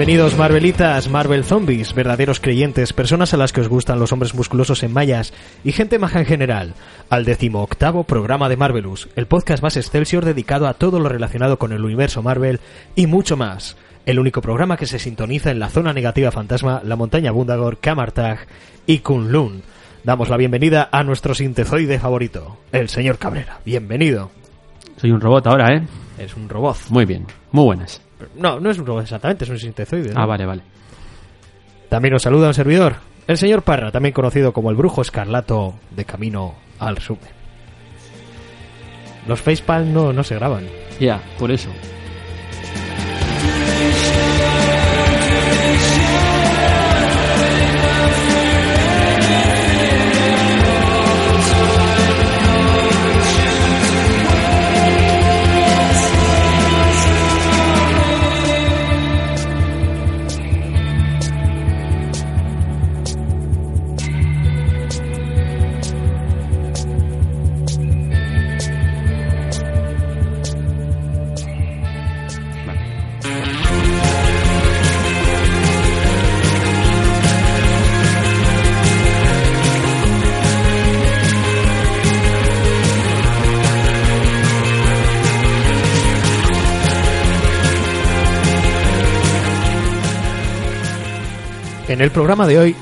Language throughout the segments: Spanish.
Bienvenidos Marvelitas, Marvel Zombies, verdaderos creyentes, personas a las que os gustan los hombres musculosos en mallas y gente maja en general, al decimoctavo programa de Marvelous, el podcast más excelsior dedicado a todo lo relacionado con el universo Marvel y mucho más. El único programa que se sintoniza en la zona negativa fantasma, la montaña Bundagor, Kamartag y Kunlun. Damos la bienvenida a nuestro sintezoide favorito, el señor Cabrera. Bienvenido. Soy un robot ahora, ¿eh? Es un robot. Muy bien, muy buenas. No, no es un robot exactamente, es un sintezoide. ¿no? Ah, vale, vale. También nos saluda un servidor, el señor Parra, también conocido como el brujo escarlato de camino al resumen. Los facepalm no, no se graban. Ya, por eso. En el programa de hoy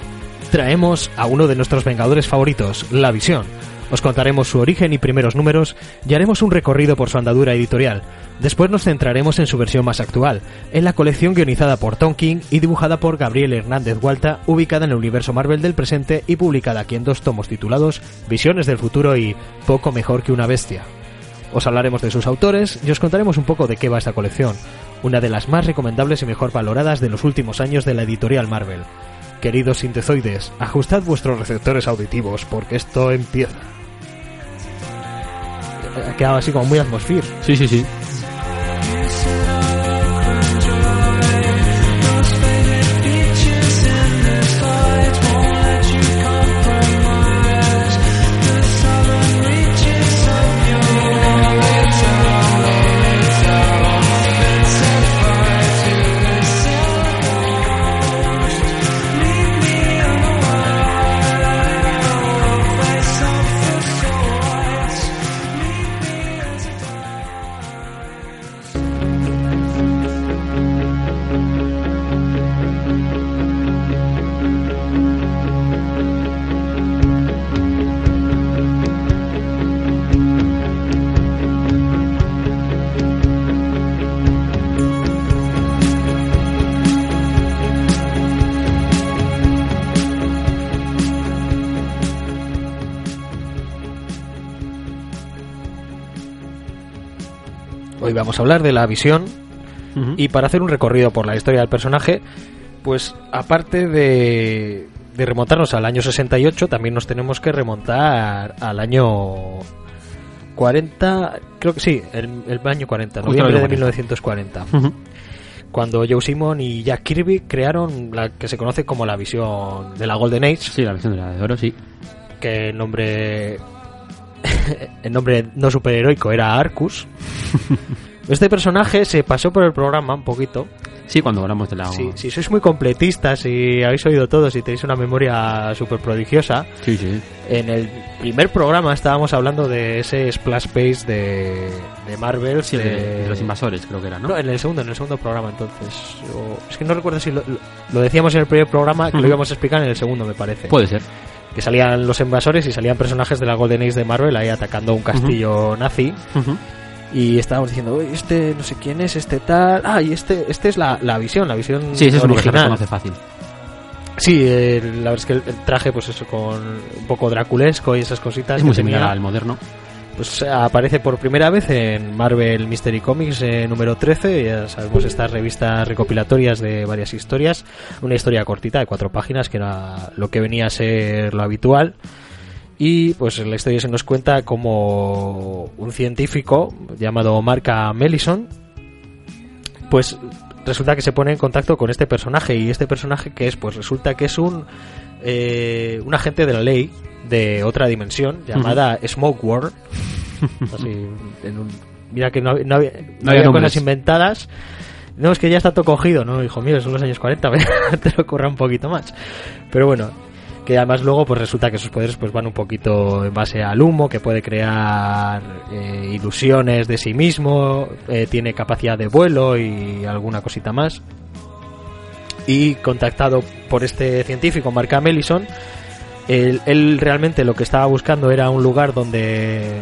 traemos a uno de nuestros Vengadores favoritos, La Visión. Os contaremos su origen y primeros números y haremos un recorrido por su andadura editorial. Después nos centraremos en su versión más actual, en la colección guionizada por Tom King y dibujada por Gabriel Hernández Hualta, ubicada en el universo Marvel del presente y publicada aquí en dos tomos titulados Visiones del futuro y Poco mejor que una bestia. Os hablaremos de sus autores y os contaremos un poco de qué va esta colección, una de las más recomendables y mejor valoradas de los últimos años de la editorial Marvel. Queridos sintezoides, ajustad vuestros receptores auditivos porque esto empieza. Ha quedado así como muy atmosfér. Sí, sí, sí. Vamos a hablar de la visión y para hacer un recorrido por la historia del personaje, pues aparte de, de remontarnos al año 68, también nos tenemos que remontar al año 40, creo que sí, el, el año 40, Justo noviembre de año 1940, Ujú. cuando Joe Simon y Jack Kirby crearon la que se conoce como la visión de la Golden Age, Sí, la versión de la de oro, sí. que el nombre el nombre no superheroico era Arcus. Este personaje se pasó por el programa un poquito. Sí, cuando hablamos de la... Si, si sois muy completistas y habéis oído todos y tenéis una memoria súper prodigiosa, Sí, sí. en el primer programa estábamos hablando de ese splash page de, de Marvel. Sí, de, de los invasores, creo que era, ¿no? No, en el segundo, en el segundo programa entonces. O- es que no recuerdo si lo, lo- decíamos en el primer programa, que lo íbamos a explicar en el segundo, me parece. Puede ser. Que salían los invasores y salían personajes de la Golden Age de Marvel ahí atacando un castillo nazi. Y estábamos diciendo, "Uy, este no sé quién es, este tal. Ah, y este, este es la, la visión, la visión Sí, ese es original. reconoce fácil. Sí, eh, la verdad es que el, el traje, pues eso, con un poco draculesco y esas cositas. Es que muy similar al moderno. Pues aparece por primera vez en Marvel Mystery Comics eh, número 13. Ya sabemos estas revistas recopilatorias de varias historias. Una historia cortita de cuatro páginas, que era lo que venía a ser lo habitual. Y pues la historia se nos cuenta como un científico llamado Marca Mellison, pues resulta que se pone en contacto con este personaje. Y este personaje que es, pues resulta que es un, eh, un agente de la ley de otra dimensión llamada Smoke World. Así, en un- mira que no, hab- no había, no No había cosas inventadas. No, es que ya está todo cogido, ¿no? Hijo mío, son los años 40, te lo ocurra un poquito más. Pero bueno, que además luego pues resulta que sus poderes pues van un poquito en base al humo, que puede crear eh, ilusiones de sí mismo, eh, tiene capacidad de vuelo y alguna cosita más. Y contactado por este científico, Mark Ellison, él, realmente lo que estaba buscando era un lugar donde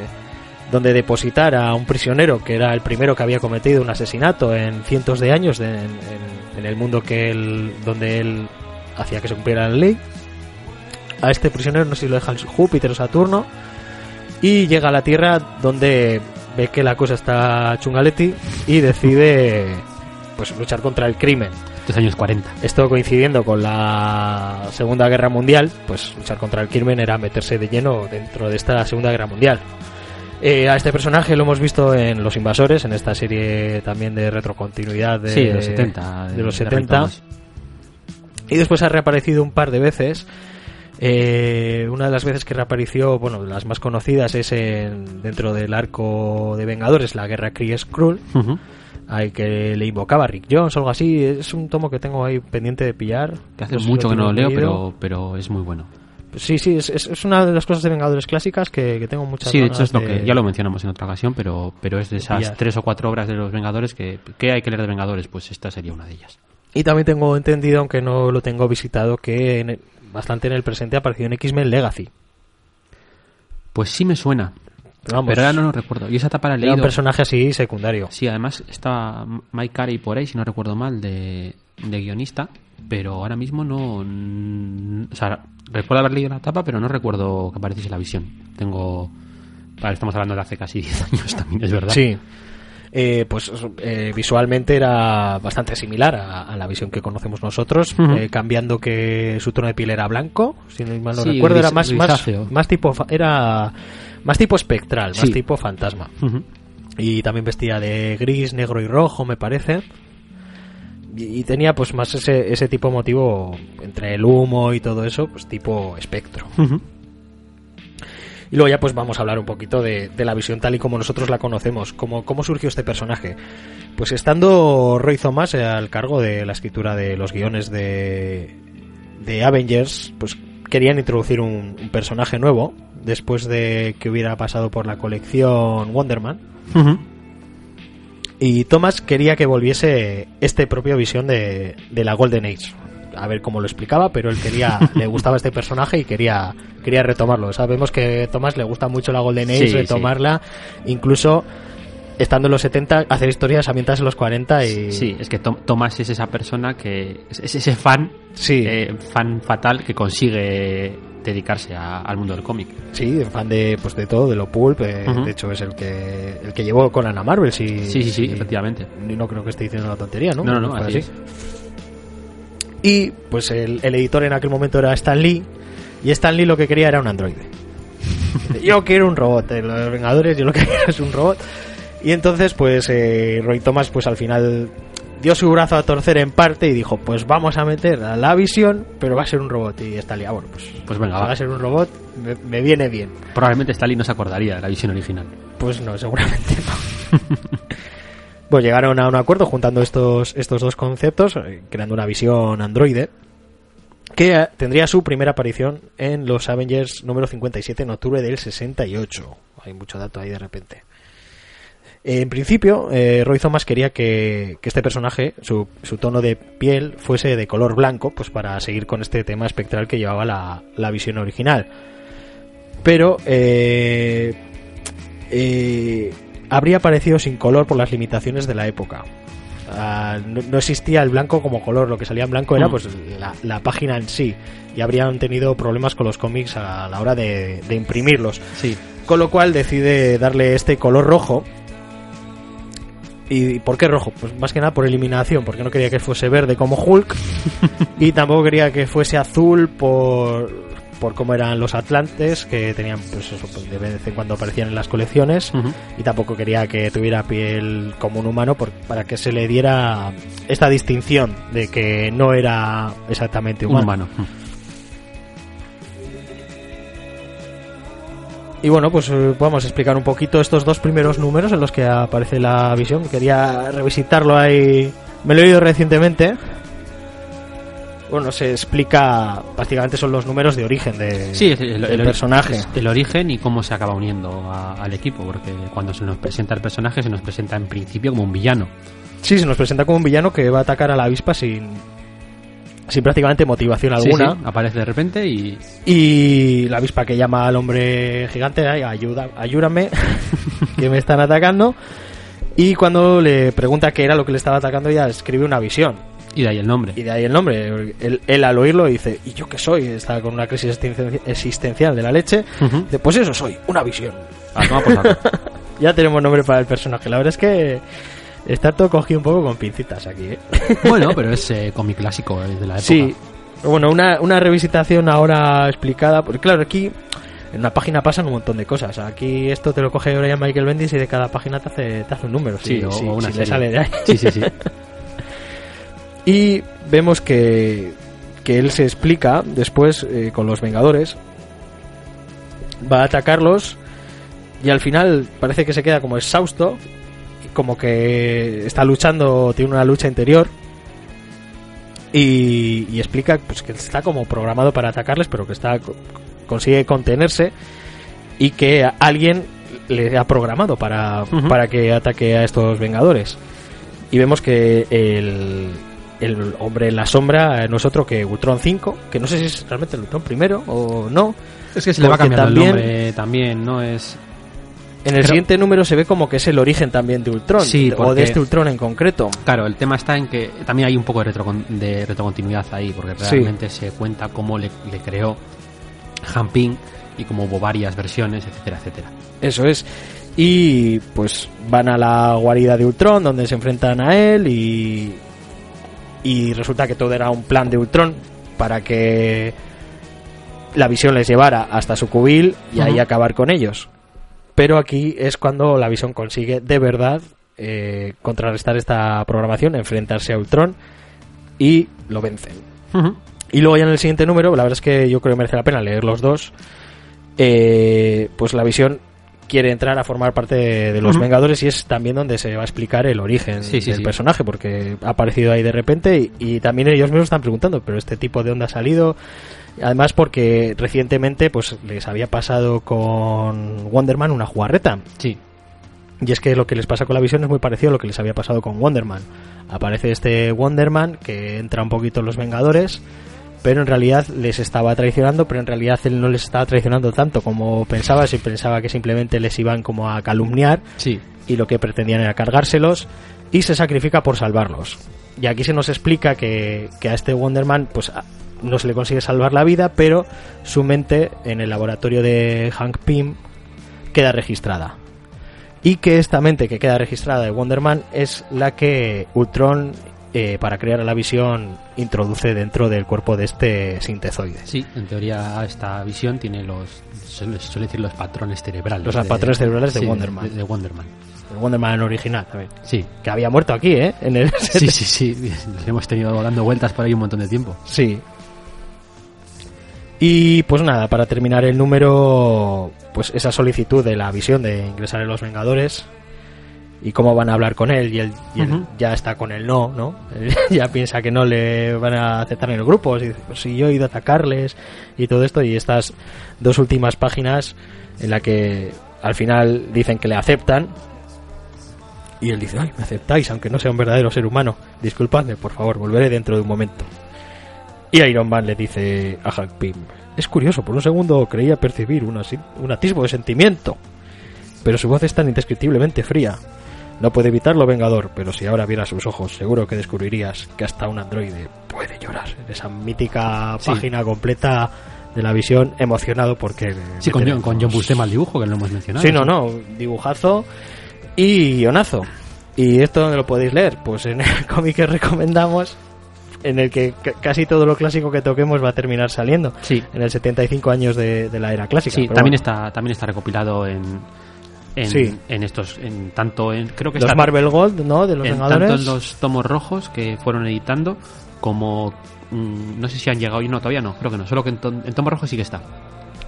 donde depositar a un prisionero que era el primero que había cometido un asesinato en cientos de años de- en, el mundo que él, donde él hacía que se cumpliera la ley. A este prisionero no si lo deja Júpiter o Saturno y llega a la Tierra donde ve que la cosa está chungaleti y decide pues luchar contra el crimen. Estos años 40. Esto coincidiendo con la Segunda Guerra Mundial, pues luchar contra el crimen era meterse de lleno dentro de esta Segunda Guerra Mundial. Eh, a este personaje lo hemos visto en Los Invasores, en esta serie también de retrocontinuidad de, sí, de los 70. de los Ray 70. Thomas. Y después ha reaparecido un par de veces. Eh, una de las veces que reapareció, bueno, de las más conocidas es en, dentro del arco de Vengadores, la guerra Kree Skrull. Al que le invocaba Rick Jones o algo así. Es un tomo que tengo ahí pendiente de pillar. Que hace No sé si mucho que no lo leo, pero, pero es muy bueno. Sí, sí, es, es- una de las cosas de Vengadores clásicas que, que tengo muchas Sí, de hecho es lo que ya lo mencionamos en otra ocasión, pero, pero es de esas pillar. tres o cuatro obras de los Vengadores que, que hay que leer de Vengadores, pues esta sería una de ellas. Y también tengo entendido, aunque no lo tengo visitado, que en el- bastante en el presente ha aparecido en X-Men Legacy. Pues sí me suena, vamos, pero ahora no lo recuerdo. Y esa etapa la he era un personaje así secundario. Sí, además estaba Mike Carey por ahí, si no recuerdo mal, de, de guionista, pero ahora mismo no... O sea, recuerdo haber leído la etapa, pero no recuerdo que apareciese la visión. Tengo... Vale, estamos hablando de hace casi 10 años también, es verdad. Sí. Eh, pues eh, visualmente era bastante similar a, a la visión que conocemos nosotros, Ujú. eh, cambiando que su tono de piel era blanco, si no mal no Sí, recuerdo, era más, más, más tipo era más tipo espectral, más tipo fantasma. Y también vestía de gris, negro y rojo, me parece. Y, y tenía pues más ese, ese tipo motivo entre el humo y todo eso, pues tipo espectro. Y luego ya pues vamos a hablar un poquito de, de la visión tal y como nosotros la conocemos, cómo, cómo surgió este personaje. Pues estando Roy Thomas eh, al cargo de la escritura de los guiones de, de Avengers, pues querían introducir un, un personaje nuevo después de que hubiera pasado por la colección Wonderman. Y Thomas quería que volviese este propio visión de, de la Golden Age. A ver cómo lo explicaba, pero él quería, le gustaba este personaje y quería, quería retomarlo. Sabemos que a Thomas le gusta mucho la Golden Age, Sí, retomarla, incluso estando en los 70, hacer historias ambientadas en los 40 y... Sí, es que Tom- Thomas es esa persona que... Es, es ese fan, Sí. eh, fan fatal que consigue dedicarse a- al mundo del cómic. Sí, fan de, pues de todo, de lo pulp. eh. De hecho, es el que, el que llevó con Ana Marvel. Si, Sí, sí, sí, si- efectivamente. No creo que esté diciendo una tontería, ¿no? No, no, no, así. Y pues el, el editor en aquel momento era Stan Lee. Y Stan Lee lo que quería era un androide. yo quiero un robot. En los Vengadores yo lo que quiero es un robot. Y entonces pues eh, Roy Thomas pues al final dio su brazo a torcer en parte y dijo pues vamos a meter a la visión pero va a ser un robot. Y Stan Lee, ah, bueno pues, Pues venga, si va. va a ser un robot me, me viene bien. Probablemente Stalin no se acordaría de la visión original. Pues no, seguramente no. pues llegaron a un acuerdo juntando estos, estos dos conceptos, eh, creando una visión androide, que eh, tendría su primera aparición en los Avengers número 57 en octubre del 68. Hay mucho dato ahí de repente. En principio, eh, Roy Thomas quería que, que este personaje, su, su tono de piel, fuese de color blanco, pues para seguir con este tema espectral que llevaba la, la visión original. Pero eh, eh, habría aparecido sin color por las limitaciones de la época. Ah, no, no existía el blanco como color, lo que salía en blanco era Mm. pues la, la página en sí. Y habrían tenido problemas con los cómics a la hora de, de imprimirlos. Sí. Con lo cual decide darle este color rojo. ¿Y por qué rojo? Pues más que nada por eliminación, porque no quería que fuese verde como Hulk. y tampoco quería que fuese azul por, por cómo eran los Atlantes, que tenían, pues eso, pues de vez en cuando aparecían en las colecciones. Y tampoco quería que tuviera piel como un humano por- para que se le diera esta distinción de que no era exactamente Un humano. humano. Y bueno, pues eh, vamos a explicar un poquito estos dos primeros números en los que aparece la visión. Quería revisitarlo ahí Me lo he leído recientemente. Bueno, se explica, prácticamente son los números de origen de, Sí, el, del el- personaje. el origen y cómo se acaba uniendo a- al equipo, porque cuando se nos presenta el personaje se nos presenta en principio como un villano. Sí, se nos presenta como un villano que va a atacar a la avispa sin, sin prácticamente motivación alguna. sí, aparece de repente y Y la avispa que llama al hombre gigante, "Ay, ayuda, ayúdame, que me están atacando. Y cuando le pregunta qué era lo que le estaba atacando, ya escribe una visión. y de ahí el nombre. Y de ahí el nombre. Él, él al oírlo dice, ¿y yo qué soy? Está con una crisis existencia- existencial de la leche. Ujú. Dice, pues eso soy, una visión. Ah, toma por saco. Ya tenemos nombre para el personaje. La verdad es que está todo cogido un poco con pincitas aquí. ¿eh? bueno, pero es eh, cómic clásico eh, de la época. Sí, bueno, una, una revisitación ahora explicada, porque claro, aquí en una página pasan un montón de cosas. Aquí esto te lo coge Brian Michael Bendis y de cada página te hace, te hace un número. Sí, si- o, si- o una si le sale de ahí. Sí, sí, sí. Y vemos que, que él se explica después eh, con los Vengadores. Va a atacarlos y al final parece que se queda como exhausto. Como que está luchando, tiene una lucha interior. Y, y explica pues, que está como programado para atacarles, pero que está consigue contenerse y que alguien le ha programado para, para que ataque a estos Vengadores. Y vemos que el, el hombre en la sombra no es otro que Ultron 5, que no sé si es realmente el Ultron primero o no. Es que se le va cambiando también- el nombre también, ¿no? Es En el Pero- siguiente número se ve como que es el origen también de Ultron, Sí, o de este Ultron en concreto. Claro, el tema está en que también hay un poco de, de retrocontinuidad ahí, porque Sí. realmente se cuenta cómo le, le creó Jamping y cómo hubo varias versiones, etcétera, etcétera. Eso es. Y pues van a la guarida de Ultron, donde se enfrentan a él y. Y resulta que todo era un plan de Ultron para que la visión les llevara hasta su cubil y ahí acabar con ellos. Pero aquí es cuando la visión consigue de verdad eh, contrarrestar esta programación, enfrentarse a Ultron y lo vencen. Y luego ya en el siguiente número, la verdad es que yo creo que merece la pena leer los dos. eh, pues la visión quiere entrar a formar parte de, de los. Vengadores y es también donde se va a explicar el origen Sí, sí, del sí. personaje, porque ha aparecido ahí de repente y, y también ellos mismos están preguntando, pero este tipo de dónde ha salido. Además porque recientemente pues les había pasado con Wonderman una jugarreta. Sí, Y es que lo que les pasa con la visión es muy parecido a lo que les había pasado con Wonderman. Aparece este Wonderman que entra un poquito en los Vengadores, pero en realidad les estaba traicionando, pero en realidad él no les estaba traicionando tanto como pensaba, si pensaba que simplemente les iban como a calumniar sí. y lo que pretendían era cargárselos y se sacrifica por salvarlos. Y aquí se nos explica que, que a este Wonderman pues no se le consigue salvar la vida, pero su mente en el laboratorio de Hank Pym queda registrada. Y que esta mente que queda registrada de Wonderman es la que Ultron, eh, para crear la visión, introduce dentro del cuerpo de este sintezoide. Sí, en teoría esta visión tiene los, suele suele decir los patrones cerebrales. Los patrones cerebrales de sí, Wonderman. De, de Wonderman. El Wonderman original también. Sí, Que había muerto aquí, ¿eh? En el sí, sí, sí. Nos hemos tenido dando vueltas por ahí un montón de tiempo. Sí. Y pues nada, para terminar el número, pues esa solicitud de la visión de ingresar en los Vengadores y cómo van a hablar con él y él, y él ya está con el no, ¿no? Él ya piensa que no le van a aceptar en el grupo, dice, pues si yo he ido a atacarles y todo esto y estas dos últimas páginas en la que al final dicen que le aceptan y él dice, ay, me aceptáis, aunque no sea un verdadero ser humano. Disculpadme, por favor, volveré dentro de un momento. Y Iron Man le dice a Hank Pym, es curioso, por un segundo creía percibir un, un atisbo de sentimiento, pero su voz es tan indescriptiblemente fría. No puede evitarlo, Vengador, pero si ahora vieras sus ojos, seguro que descubrirías que hasta un androide puede llorar. En esa mítica Sí. página completa de la visión, emocionado porque... Sí, con, John- con John Buscema al dibujo, que lo hemos mencionado. Sí, no, no, dibujazo y guionazo. ¿Y esto dónde lo podéis leer? Pues en el cómic que recomendamos, en el que ca- casi todo lo clásico que toquemos va a terminar saliendo. Sí, En el 75 años de, de la era clásica. sí también, bueno, está, también está recopilado en, en, Sí. en estos, en tanto en, creo que Los está Marvel Gold, ¿no? De los en, Vengadores. tanto en los tomos rojos que fueron editando como mm, no sé si han llegado y no todavía no creo que no solo que en, en tomo rojo sí que está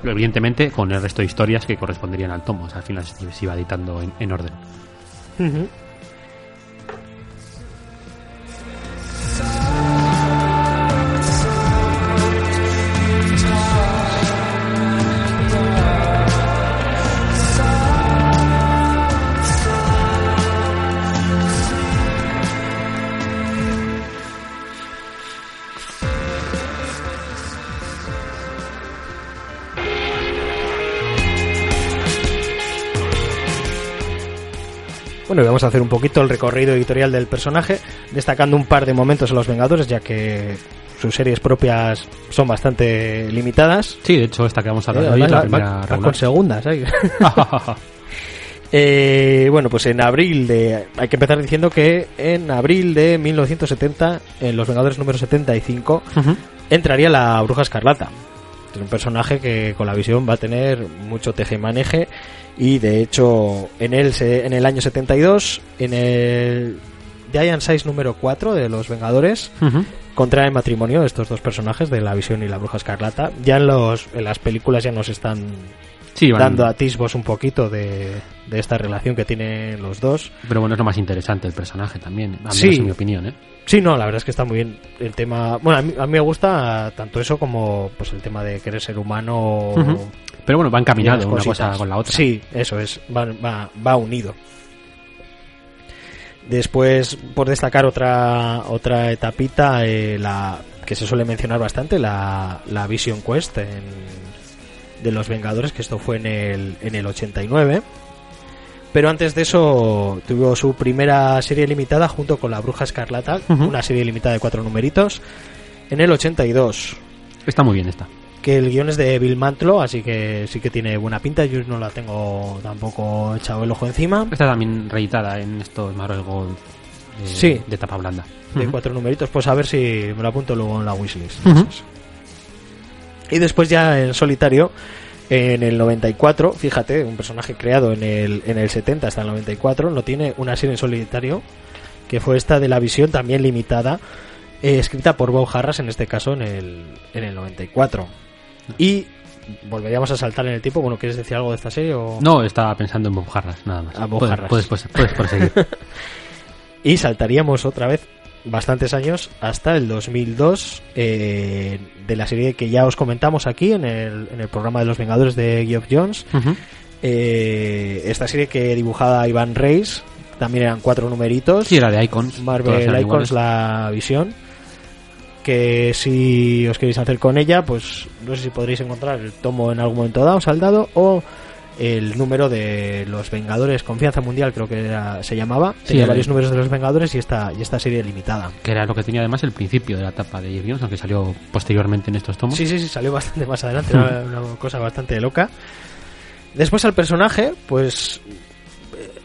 evidentemente con el resto de historias que corresponderían al tomo o sea, al final se, se iba editando en, en orden Ujú. Bueno, y vamos a hacer un poquito el recorrido editorial del personaje, destacando un par de momentos en Los Vengadores, ya que sus series propias son bastante limitadas. Sí, de hecho, esta que vamos a hablar Eh, hoy es la primera va- va con segundas. ¿eh? Eh, bueno, pues en abril de... Hay que empezar diciendo que en abril de 1970, en Los Vengadores número 75, Ujú. entraría la Bruja Escarlata. Es un personaje que con la visión va a tener mucho teje y maneje y de hecho en el, se- en el año 72, en el Giant Size número 4 de Los Vengadores, Ujú. contraen matrimonio estos dos personajes de la visión y la Bruja Escarlata. Ya en, los, en las películas ya nos están Sí, van- dando atisbos un poquito de, de esta relación que tienen los dos. pero bueno, es lo más interesante el personaje también, a menos Sí. en mi opinión, ¿eh? Sí, no, la verdad es que está muy bien el tema. Bueno, a mí, a mí me gusta tanto eso como pues el tema de querer ser humano. Pero bueno, va y encaminado las una cosa con la otra. Sí, eso es, va, va, va unido. Después, por destacar otra otra etapita, eh, la que se suele mencionar bastante, la, la Vision Quest en- de los Vengadores, que esto fue en el, en el 89. Pero antes de eso tuvo su primera serie limitada junto con la Bruja Escarlata, una serie limitada de cuatro numeritos, en el 82 Está muy bien esta. que el guion es de Bill Mantlo, así que sí que tiene buena pinta. Yo no la tengo tampoco echado el ojo encima. Está también reeditada en estos Marvel Gold eh, Sí. de tapa blanda. De cuatro numeritos, pues a ver si me lo apunto luego en la wishlist. Y después ya en solitario, en el 94, fíjate, un personaje creado en el, en el 70 hasta el 94, no tiene una serie en solitario, que fue esta de la visión también limitada, eh, escrita por Bob Harras, en este caso en el, en el 94. Y volveríamos a saltar en el tiempo, bueno, ¿quieres decir algo de esta serie? O... No, estaba pensando en Bob Harras, nada más. Ah, Bob puedes, Harras. Puedes, puedes, puedes proseguir. Y saltaríamos otra vez bastantes años hasta el 2002 eh, de la serie que ya os comentamos aquí en el, en el programa de los Vengadores de Geoff Jones. Eh, esta serie que dibujaba Iván Reis, también eran cuatro numeritos. Sí, era de Icons. Marvel Icons, iguales. la visión. Que si os queréis hacer con ella, pues no sé si podréis encontrar el tomo en algún momento dado, saldado, o el número de los Vengadores Confianza Mundial, creo que era- se llamaba. Sí, Tenía varios números de los Vengadores y esta, y esta serie limitada. Que era lo que tenía además el principio de la etapa de Jeff Jones, aunque salió posteriormente en estos tomos. Sí, sí, sí, salió bastante más adelante, era una cosa bastante loca. Después al personaje, pues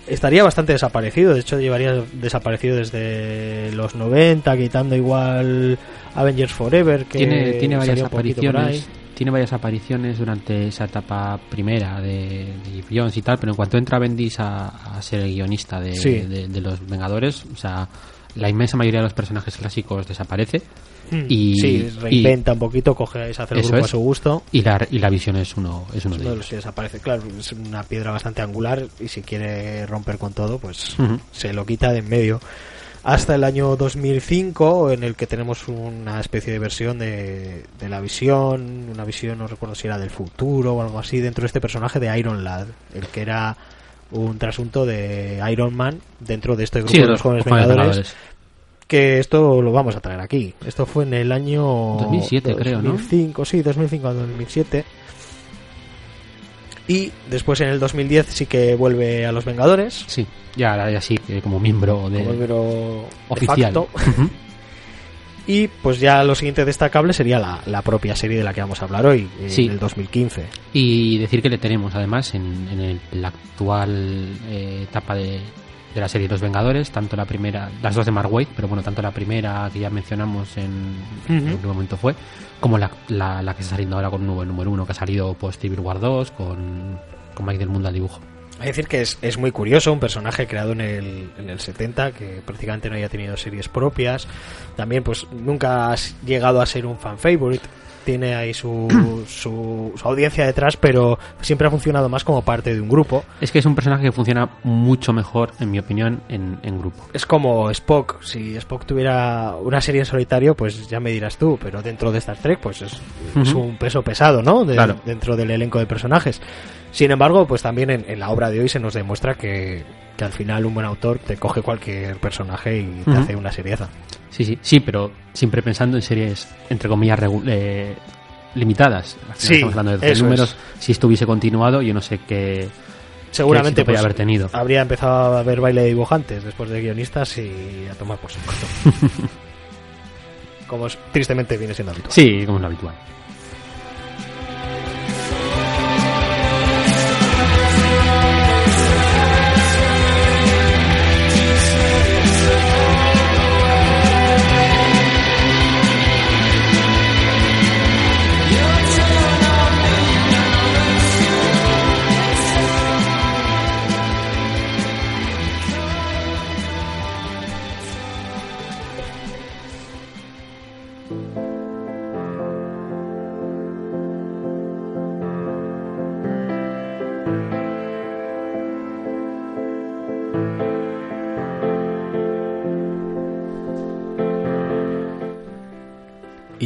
estaría bastante desaparecido, de hecho llevaría desaparecido desde los 90, quitando igual Avengers Forever, que tiene, tiene varias poquito por ahí. Tiene varias apariciones durante esa etapa primera de, de Jones y tal, pero en cuanto entra Bendis a, a ser el guionista de, Sí. de- de los Vengadores, o sea, la inmensa mayoría de los personajes clásicos desaparece Hmm. y- sí, reinventa un poquito, coge hace el grupo a es. su gusto. y la, y la visión es uno, es uno de Uno de ellos. los que desaparece, claro, es una piedra bastante angular y si quiere romper con todo, pues Ujú. se lo quita de en medio. Hasta el año 2005, en el que tenemos una especie de versión de, de la visión, una visión, no recuerdo si era del futuro o algo así, dentro de este personaje de Iron Lad, el que era un trasunto de Iron Man dentro de este grupo Sí, de los jóvenes vengadores, que esto lo vamos a traer aquí. Esto fue en el año 2007 creo, ¿no? 2005, sí, 2005 a 2007. Y después en el 2010 sí que vuelve a los Vengadores. Sí, ya, ya sí, eh, como miembro de como miembro oficial. de facto. Ujú. Y pues ya lo siguiente destacable sería la, la propia serie de la que vamos a hablar hoy, en Sí. el 2015. Y decir que le tenemos además en, en el- la actual eh, etapa de, de la serie Los Vengadores, tanto la primera, las dos de Mark Waid, pero bueno, tanto la primera que ya mencionamos en, en Ujú. un momento fue, como la, la, la que está saliendo ahora con un nuevo número uno, que ha salido post Civil War 2 con, con Mike del Mundo al dibujo. Hay que decir que es, es muy curioso, un personaje creado en el, en el 70 que prácticamente no haya tenido series propias. También pues nunca ha llegado a ser un fan favorite. Tiene ahí su, su, su audiencia detrás, pero siempre ha funcionado más como parte de un grupo. Es que es un personaje que funciona mucho mejor, en mi opinión, en, en grupo. Es como Spock. Si Spock tuviera una serie en solitario, pues ya me dirás tú. Pero dentro de Star Trek, pues es, un peso pesado, ¿no? De- Claro. Dentro del elenco de personajes. Sin embargo, pues también en, en la obra de hoy se nos demuestra que, que al final un buen autor te coge cualquier personaje y te hace una serieza. Sí, sí, sí, pero siempre pensando en series, entre comillas, eh, limitadas. Sí, estamos hablando de 12 eso números. Si esto hubiese continuado, yo no sé qué, Seguramente podía pues, haber tenido. habría empezado a ver baile de dibujantes después de guionistas y a tomar por saco. Como es- tristemente viene siendo habitual. Sí, como es lo habitual.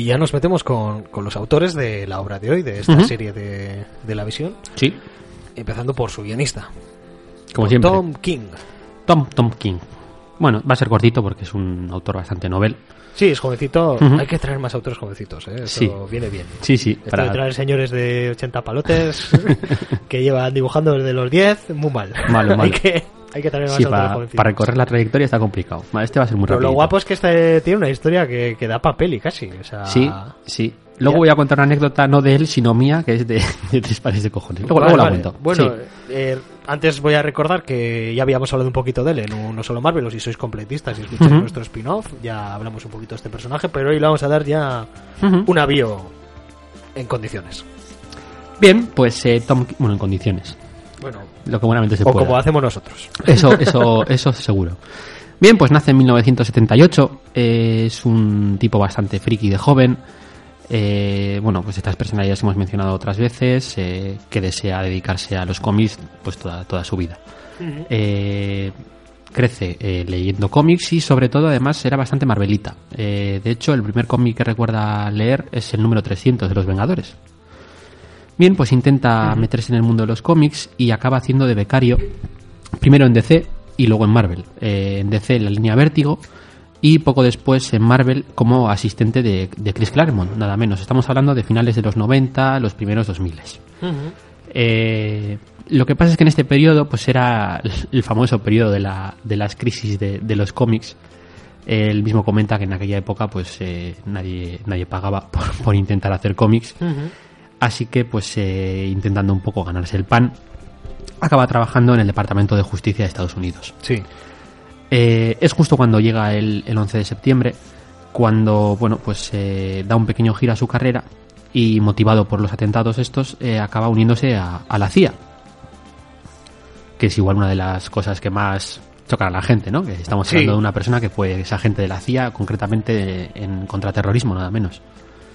Ya nos metemos con, con los autores de la obra de hoy, de esta serie de, de la visión, Sí, empezando por su guionista, como siempre. Tom King. Tom, Tom King. Bueno, va a ser cortito porque es un autor bastante novel. Sí, es jovencito. Hay que traer más autores jovencitos, ¿eh? Eso Sí. viene bien. Sí, sí, Esto de traer señores de 80 palotes que llevan dibujando desde los 10, muy mal. Malo, hay, malo. que, hay que traer más Sí, para, recorrer la trayectoria está complicado. Este va a ser muy Pero rápido. lo guapo es que este tiene una historia que, que da papel y casi. O sea, Sí, sí. Luego voy a contar una anécdota, no de él, sino mía, que es de, de tres pares de cojones. Luego, Vale, luego la cuento. Bueno, Sí. eh, antes voy a recordar que ya habíamos hablado un poquito de él en un No Solo Marvel, o si sois completistas y escucháis nuestro spin-off, ya hablamos un poquito de este personaje, pero hoy le vamos a dar ya un avío en condiciones. Bien, pues eh, Tom... Bueno, en condiciones. Bueno, Lo que buenamente se o pueda. como hacemos nosotros. Eso, eso, eso seguro. Bien, pues nace en 1978. eh, es un tipo bastante friki de joven. eh, bueno, pues estas personalidades hemos mencionado otras veces, eh, que desea dedicarse a los cómics pues toda, toda su vida. Eh, crece eh, leyendo cómics y sobre todo además era bastante marvelita. De hecho, el primer cómic que recuerda leer es el número 300 de Los Vengadores. Bien, pues intenta meterse en el mundo de los cómics y acaba haciendo de becario primero en DC y luego en Marvel. Eh, en DC en la línea Vértigo y poco después en Marvel como asistente de, de Chris Claremont, nada menos. Estamos hablando de finales de los 90, los primeros 2000. Eh, lo que pasa es que en este periodo pues era el famoso periodo de, la, de las crisis de, de los cómics. Él mismo comenta que en aquella época pues eh, nadie, nadie pagaba por, por intentar hacer cómics. Así que pues eh, intentando un poco ganarse el pan, acaba trabajando en el Departamento de Justicia de Estados Unidos. Sí. Eh, es justo cuando llega el, el 11 de septiembre, cuando, bueno, pues eh, da un pequeño giro a su carrera y motivado por los atentados estos, eh, acaba uniéndose a, a la CIA. Que es igual una de las cosas que más chocan a la gente, ¿no? Que estamos Sí. hablando de una persona que fue esa agente de la CIA, concretamente en contraterrorismo, nada menos.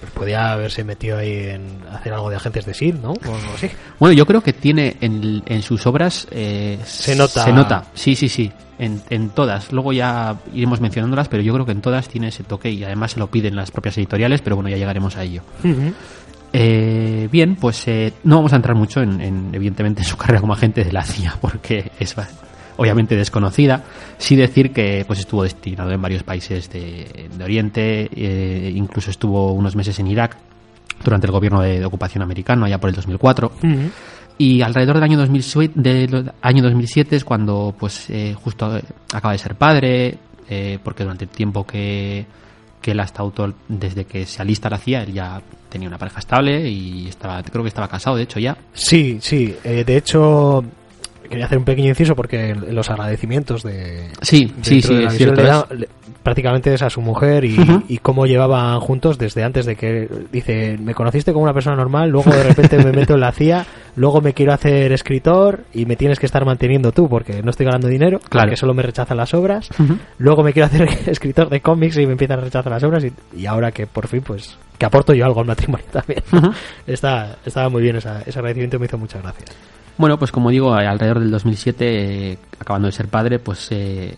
Pues podía haberse metido ahí en hacer algo de agentes de S.H.I.E.L.D., ¿no? O así. Bueno, yo creo que tiene en, en sus obras. eh, Se nota. Se nota, sí, sí, sí. En, en todas. Luego ya iremos mencionándolas, pero yo creo que en todas tiene ese toque y además se lo piden las propias editoriales, pero bueno, ya llegaremos a ello. Eh, bien, pues eh, no vamos a entrar mucho en, en, evidentemente, en su carrera como agente de la CIA, porque es obviamente desconocida. Sí decir que pues estuvo destinado en varios países de, de Oriente, eh, incluso estuvo unos meses en Irak durante el gobierno de, de ocupación americano, allá por el 2004. Y alrededor del año 2007, del año 2007 es cuando pues eh, justo eh, acaba de ser padre, eh, porque durante el tiempo que, que él ha estado desde que se alista a la CIA, él ya tenía una pareja estable y estaba, creo que estaba casado, de hecho, ya. Sí, sí. eh, de hecho, quería hacer un pequeño inciso porque los agradecimientos de. Sí, sí, sí, de la es visión cierto. le es- da- le- prácticamente es a su mujer y, cómo llevaban juntos desde antes de que dice me conociste como una persona normal luego de repente me meto en la CIA luego me quiero hacer escritor y me tienes que estar manteniendo tú porque no estoy ganando dinero Claro. porque solo me rechazan las obras luego me quiero hacer escritor de cómics y me empiezan a rechazar las obras y, y ahora que por fin pues que aporto yo algo al matrimonio también está estaba muy bien esa, ese agradecimiento me hizo muchas gracias Bueno, pues como digo, alrededor del 2007, eh, acabando de ser padre, pues eh,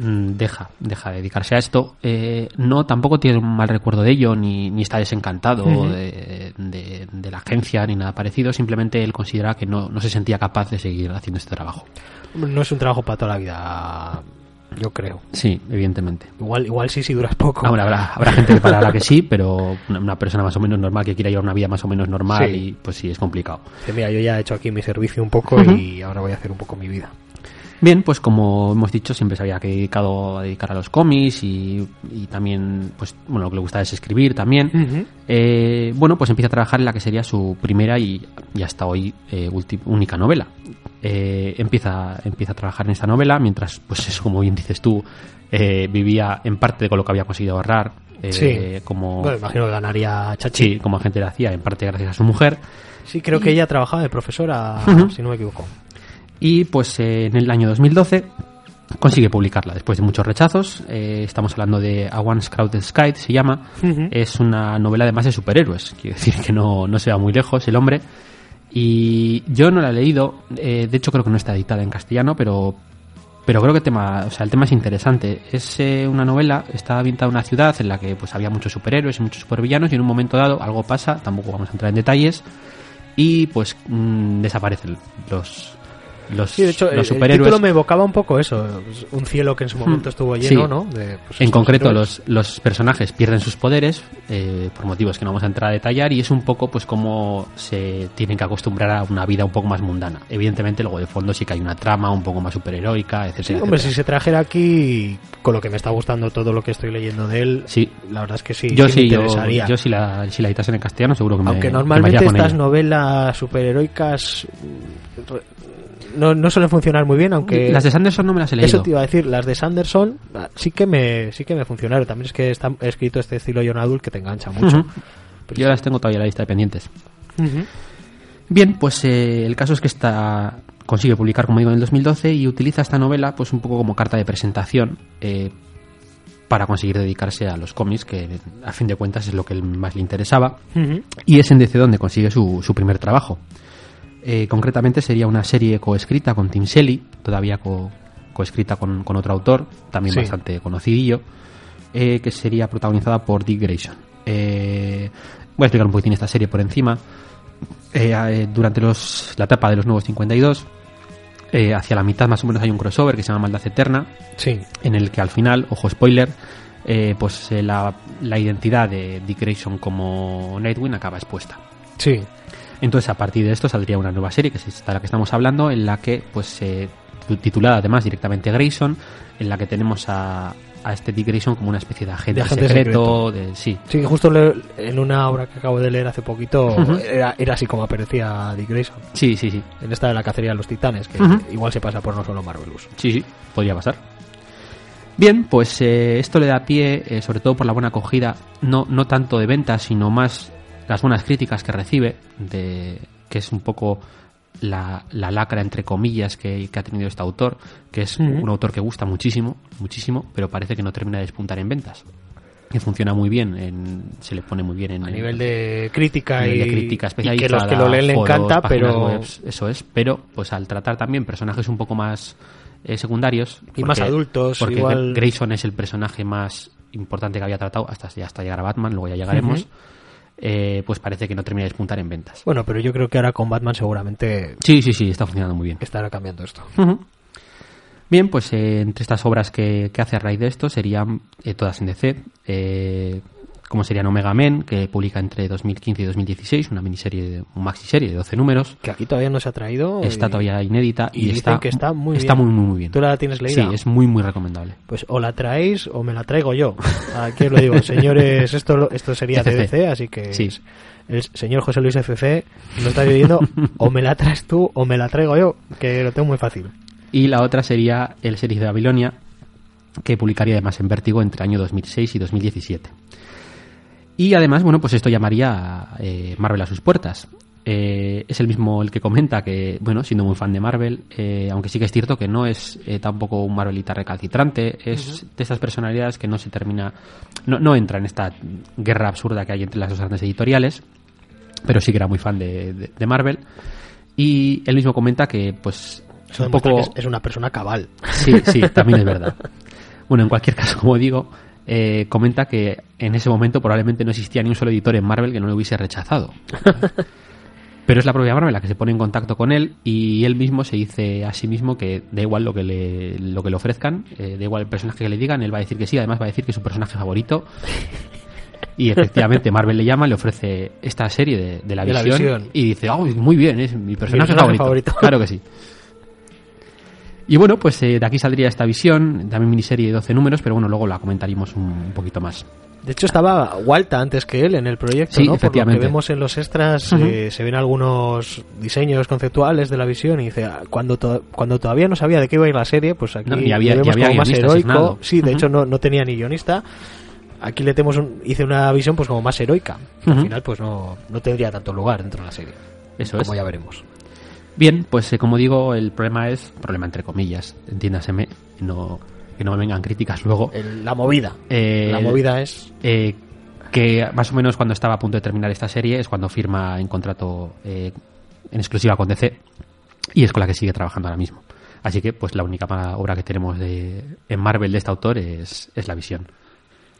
mm, deja, deja de dedicarse a esto. Eh, no, tampoco tiene un mal recuerdo de ello, ni, ni está desencantado de- de la agencia, ni nada parecido. Simplemente él considera que no, no se sentía capaz de seguir haciendo este trabajo. no es un trabajo para toda la vida yo creo. Sí, evidentemente. Igual, igual sí si duras poco. Ahora, habrá, habrá gente que para la que sí, pero una, persona más o menos normal que quiera llevar una vida más o menos normal Sí. y pues sí, es complicado. Dice, mira, yo ya he hecho aquí mi servicio un poco Ujú. y ahora voy a hacer un poco mi vida. Bien, pues como hemos dicho, siempre se había dedicado a dedicar a los cómics y, y también, pues bueno, lo que le gustaba es escribir también. Eh, bueno, pues empieza a trabajar en la que sería su primera y, y hasta hoy eh, única novela. Eh, empieza, empieza a trabajar en esta novela mientras, pues es como bien dices tú, eh, vivía en parte con lo que había conseguido ahorrar. eh, Sí. Como, Bueno, imagino que ganaría Chachi. sí, como agente de la CIA, en parte gracias a su mujer. Sí, creo que ella trabajaba de profesora, si no me equivoco. Y pues eh, en el año 2012 consigue publicarla después de muchos rechazos. Eh, estamos hablando de A One Crowded Sky, se llama. Es una novela además de superhéroes. Quiere decir que no, no se va muy lejos el hombre. Y yo no la he leído. eh, de hecho, creo que no está editada en castellano, pero. Pero creo que el tema, o sea, el tema es interesante. Es eh, una novela, está ambientada en una ciudad en la que pues había muchos superhéroes y muchos supervillanos y en un momento dado algo pasa, tampoco vamos a entrar en detalles, y pues mm, desaparecen los, los, Sí, de hecho, el, los el superhéroes. título me evocaba un poco eso. Un cielo que en su momento estuvo lleno, Sí. ¿no? De, pues, En concreto, los, los personajes pierden sus poderes eh, por motivos que no vamos a entrar a detallar y es un poco pues cómo se tienen que acostumbrar a una vida un poco más mundana. Evidentemente, luego de fondo sí que hay una trama un poco más superheroica, etcétera. Sí, hombre, si etcétera. se trajera aquí, con lo que me está gustando todo lo que estoy leyendo de él, Sí, la verdad es que sí, yo sí me yo, interesaría. yo si la, si la editasen en castellano seguro que me Aunque que me normalmente estas ella. novelas superheroicas mm, no, no suelen funcionar muy bien, aunque Las de Sanderson no me las he leído. eso te iba a decir, las de Sanderson ah, sí que me sí que me funcionaron. También es que está escrito este estilo John Adult que te engancha mucho. Yo las tengo todavía en la lista de pendientes. Bien, pues eh, el caso es que esta consigue publicar, como digo, en el 2012 y utiliza esta novela pues un poco como carta de presentación eh, para conseguir dedicarse a los cómics, que a fin de cuentas es lo que más le interesaba. Ujú. Y es en DC donde consigue su, su primer trabajo. Eh, concretamente sería una serie coescrita con Tim Shelley, todavía co- coescrita con, con otro autor, también Sí. bastante conocidillo, eh, que sería protagonizada por Dick Grayson. Eh, voy a explicar un poquitín esta serie por encima. Eh, eh, durante los, la etapa de los nuevos 52, eh, hacia la mitad más o menos hay un crossover que se llama Maldad Eterna, Sí. en el que al final, ojo spoiler, eh, pues la, la identidad de Dick Grayson como Nightwing acaba expuesta. Sí. Entonces, a partir de esto saldría una nueva serie, que es esta de la que estamos hablando, en la que, pues, eh, titulada además directamente Grayson, en la que tenemos a, a este Dick Grayson como una especie de agente, De agente secreto, de sí. Sí, justo le- en una obra que acabo de leer hace poquito era, era así como aparecía Dick Grayson. Sí, sí, sí. En esta de la cacería de los titanes, que igual se pasa por no solo Marvelous. Sí, sí, podría pasar. Bien, pues eh, esto le da pie, eh, sobre todo por la buena acogida, no, no tanto de ventas, sino más las buenas críticas que recibe, de, que es un poco la, la lacra, entre comillas, que, que ha tenido este autor, que es un autor que gusta muchísimo, muchísimo, pero parece que no termina de despuntar en ventas. Que funciona muy bien, en- se le pone muy bien en A nivel de crítica nivel y, de crítica y que los especializada, que lo leen le encanta, pero eso es, pero pues al tratar también personajes un poco más eh, secundarios Y más adultos, porque igual- Grayson es el personaje más importante que había tratado hasta, hasta llegar a Batman, luego ya llegaremos. Eh, pues parece que no termina de despuntar en ventas. bueno, pero yo creo que ahora con Batman seguramente Sí, sí, sí, está funcionando muy bien. estará cambiando esto. Bien, pues eh, entre estas obras que, que hace a raíz de esto serían eh, todas en DC, eh, como serían Omega Men, que publica entre 2015 y 2016, una miniserie, de- un maxi serie de 12 números. Que aquí todavía no se ha traído. Está y- todavía inédita y, y está, que está muy está bien. muy, muy, muy bien. ¿Tú la tienes leída? Sí, es muy, muy recomendable. Pues o la traéis o me la traigo yo. Aquí os lo digo, señores, esto, esto sería. TDC, así que Sí. es- el señor José Luis FC lo está viviendo o me la traes tú o me la traigo yo, que lo tengo muy fácil. Y la otra sería El Series de Babilonia, que publicaría además en Vértigo entre año 2006 y 2017. Y además, bueno, pues esto llamaría eh, Marvel a sus puertas. Eh, es el mismo el que comenta que, bueno, siendo muy fan de Marvel, eh, aunque sí que es cierto que no es eh, tampoco un Marvelita recalcitrante, es de esas personalidades que no se termina, no, no entra en esta guerra absurda que hay entre las dos grandes editoriales, pero sí que era muy fan de, de- de Marvel. Y él mismo comenta que, pues, Eso un demuestra poco... que es, es una persona cabal. Sí, sí, también es verdad. Bueno, en cualquier caso, como digo, eh, comenta que en ese momento probablemente no existía ni un solo editor en Marvel que no lo hubiese rechazado. Pero es la propia Marvel la que se pone en contacto con él y él mismo se dice a sí mismo que da igual lo que le, lo que le ofrezcan, eh, da igual el personaje que le digan, él va a decir que sí, además va a decir que es su personaje favorito. Y efectivamente Marvel le llama, le ofrece esta serie de, de la, De la visión, y dice, oh, muy bien, es mi personaje, personaje favorito. favorito. Claro que sí. Y bueno, pues eh, de aquí saldría esta visión, también miniserie de 12 números, pero bueno, luego la comentaríamos un, un poquito más. De hecho, estaba Walta antes que él en el proyecto, Sí, ¿no? Por lo que vemos en los extras, eh, se ven algunos diseños conceptuales de la visión y dice, ah, cuando, to- cuando todavía no sabía de qué iba a ir la serie, pues aquí No, y había- y había como más heroico. Sí, de hecho no, no tenía ni guionista. Aquí le tenemos un, hice una visión pues como más heroica. que Al final pues no, no tendría tanto lugar dentro de la serie. Eso como es. ya veremos. Bien, pues eh, como digo, el problema es, problema entre comillas, entiéndaseme, no, que no me vengan críticas luego. El- la movida. Eh, la movida es... eh, que más o menos cuando estaba a punto de terminar esta serie es cuando firma en contrato eh, en exclusiva con DC y es con la que sigue trabajando ahora mismo. Así que pues la única obra que tenemos de, en Marvel de este autor es, es La Visión.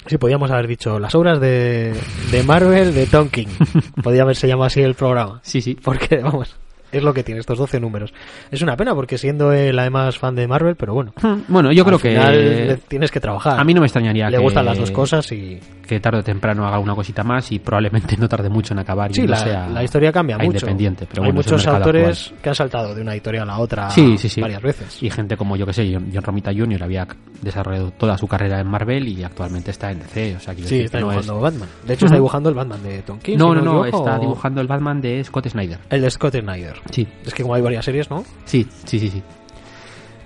Sí, podríamos haber dicho las obras de, de Marvel de Tom King. Podría haberse llamado así el programa. Sí, sí. Porque, vamos, es lo que tiene estos 12 números. Es una pena porque siendo él además fan de Marvel, pero bueno. Bueno, yo creo final que tienes que trabajar. a mí no me extrañaría Le que, gustan las dos cosas y... que tarde o temprano haga una cosita más y probablemente no tarde mucho en acabar Sí, yéndose la, a- la historia cambia mucho. independiente, pero Hay bueno, muchos autores actual. que han saltado de una editorial a otra Sí, sí, sí. varias veces. Y gente como yo que sé, John, John Romita Jr. había desarrollado toda su carrera en Marvel y actualmente está en DC. O sea, quiero Sí, está que no dibujando es- Batman. De hecho, está dibujando el Batman de Tom King. No, si no, no, equivoco, está o- dibujando el Batman de Scott Snyder. El de Scott Snyder. Sí, Es que como hay varias series, ¿no? sí, sí, sí, sí.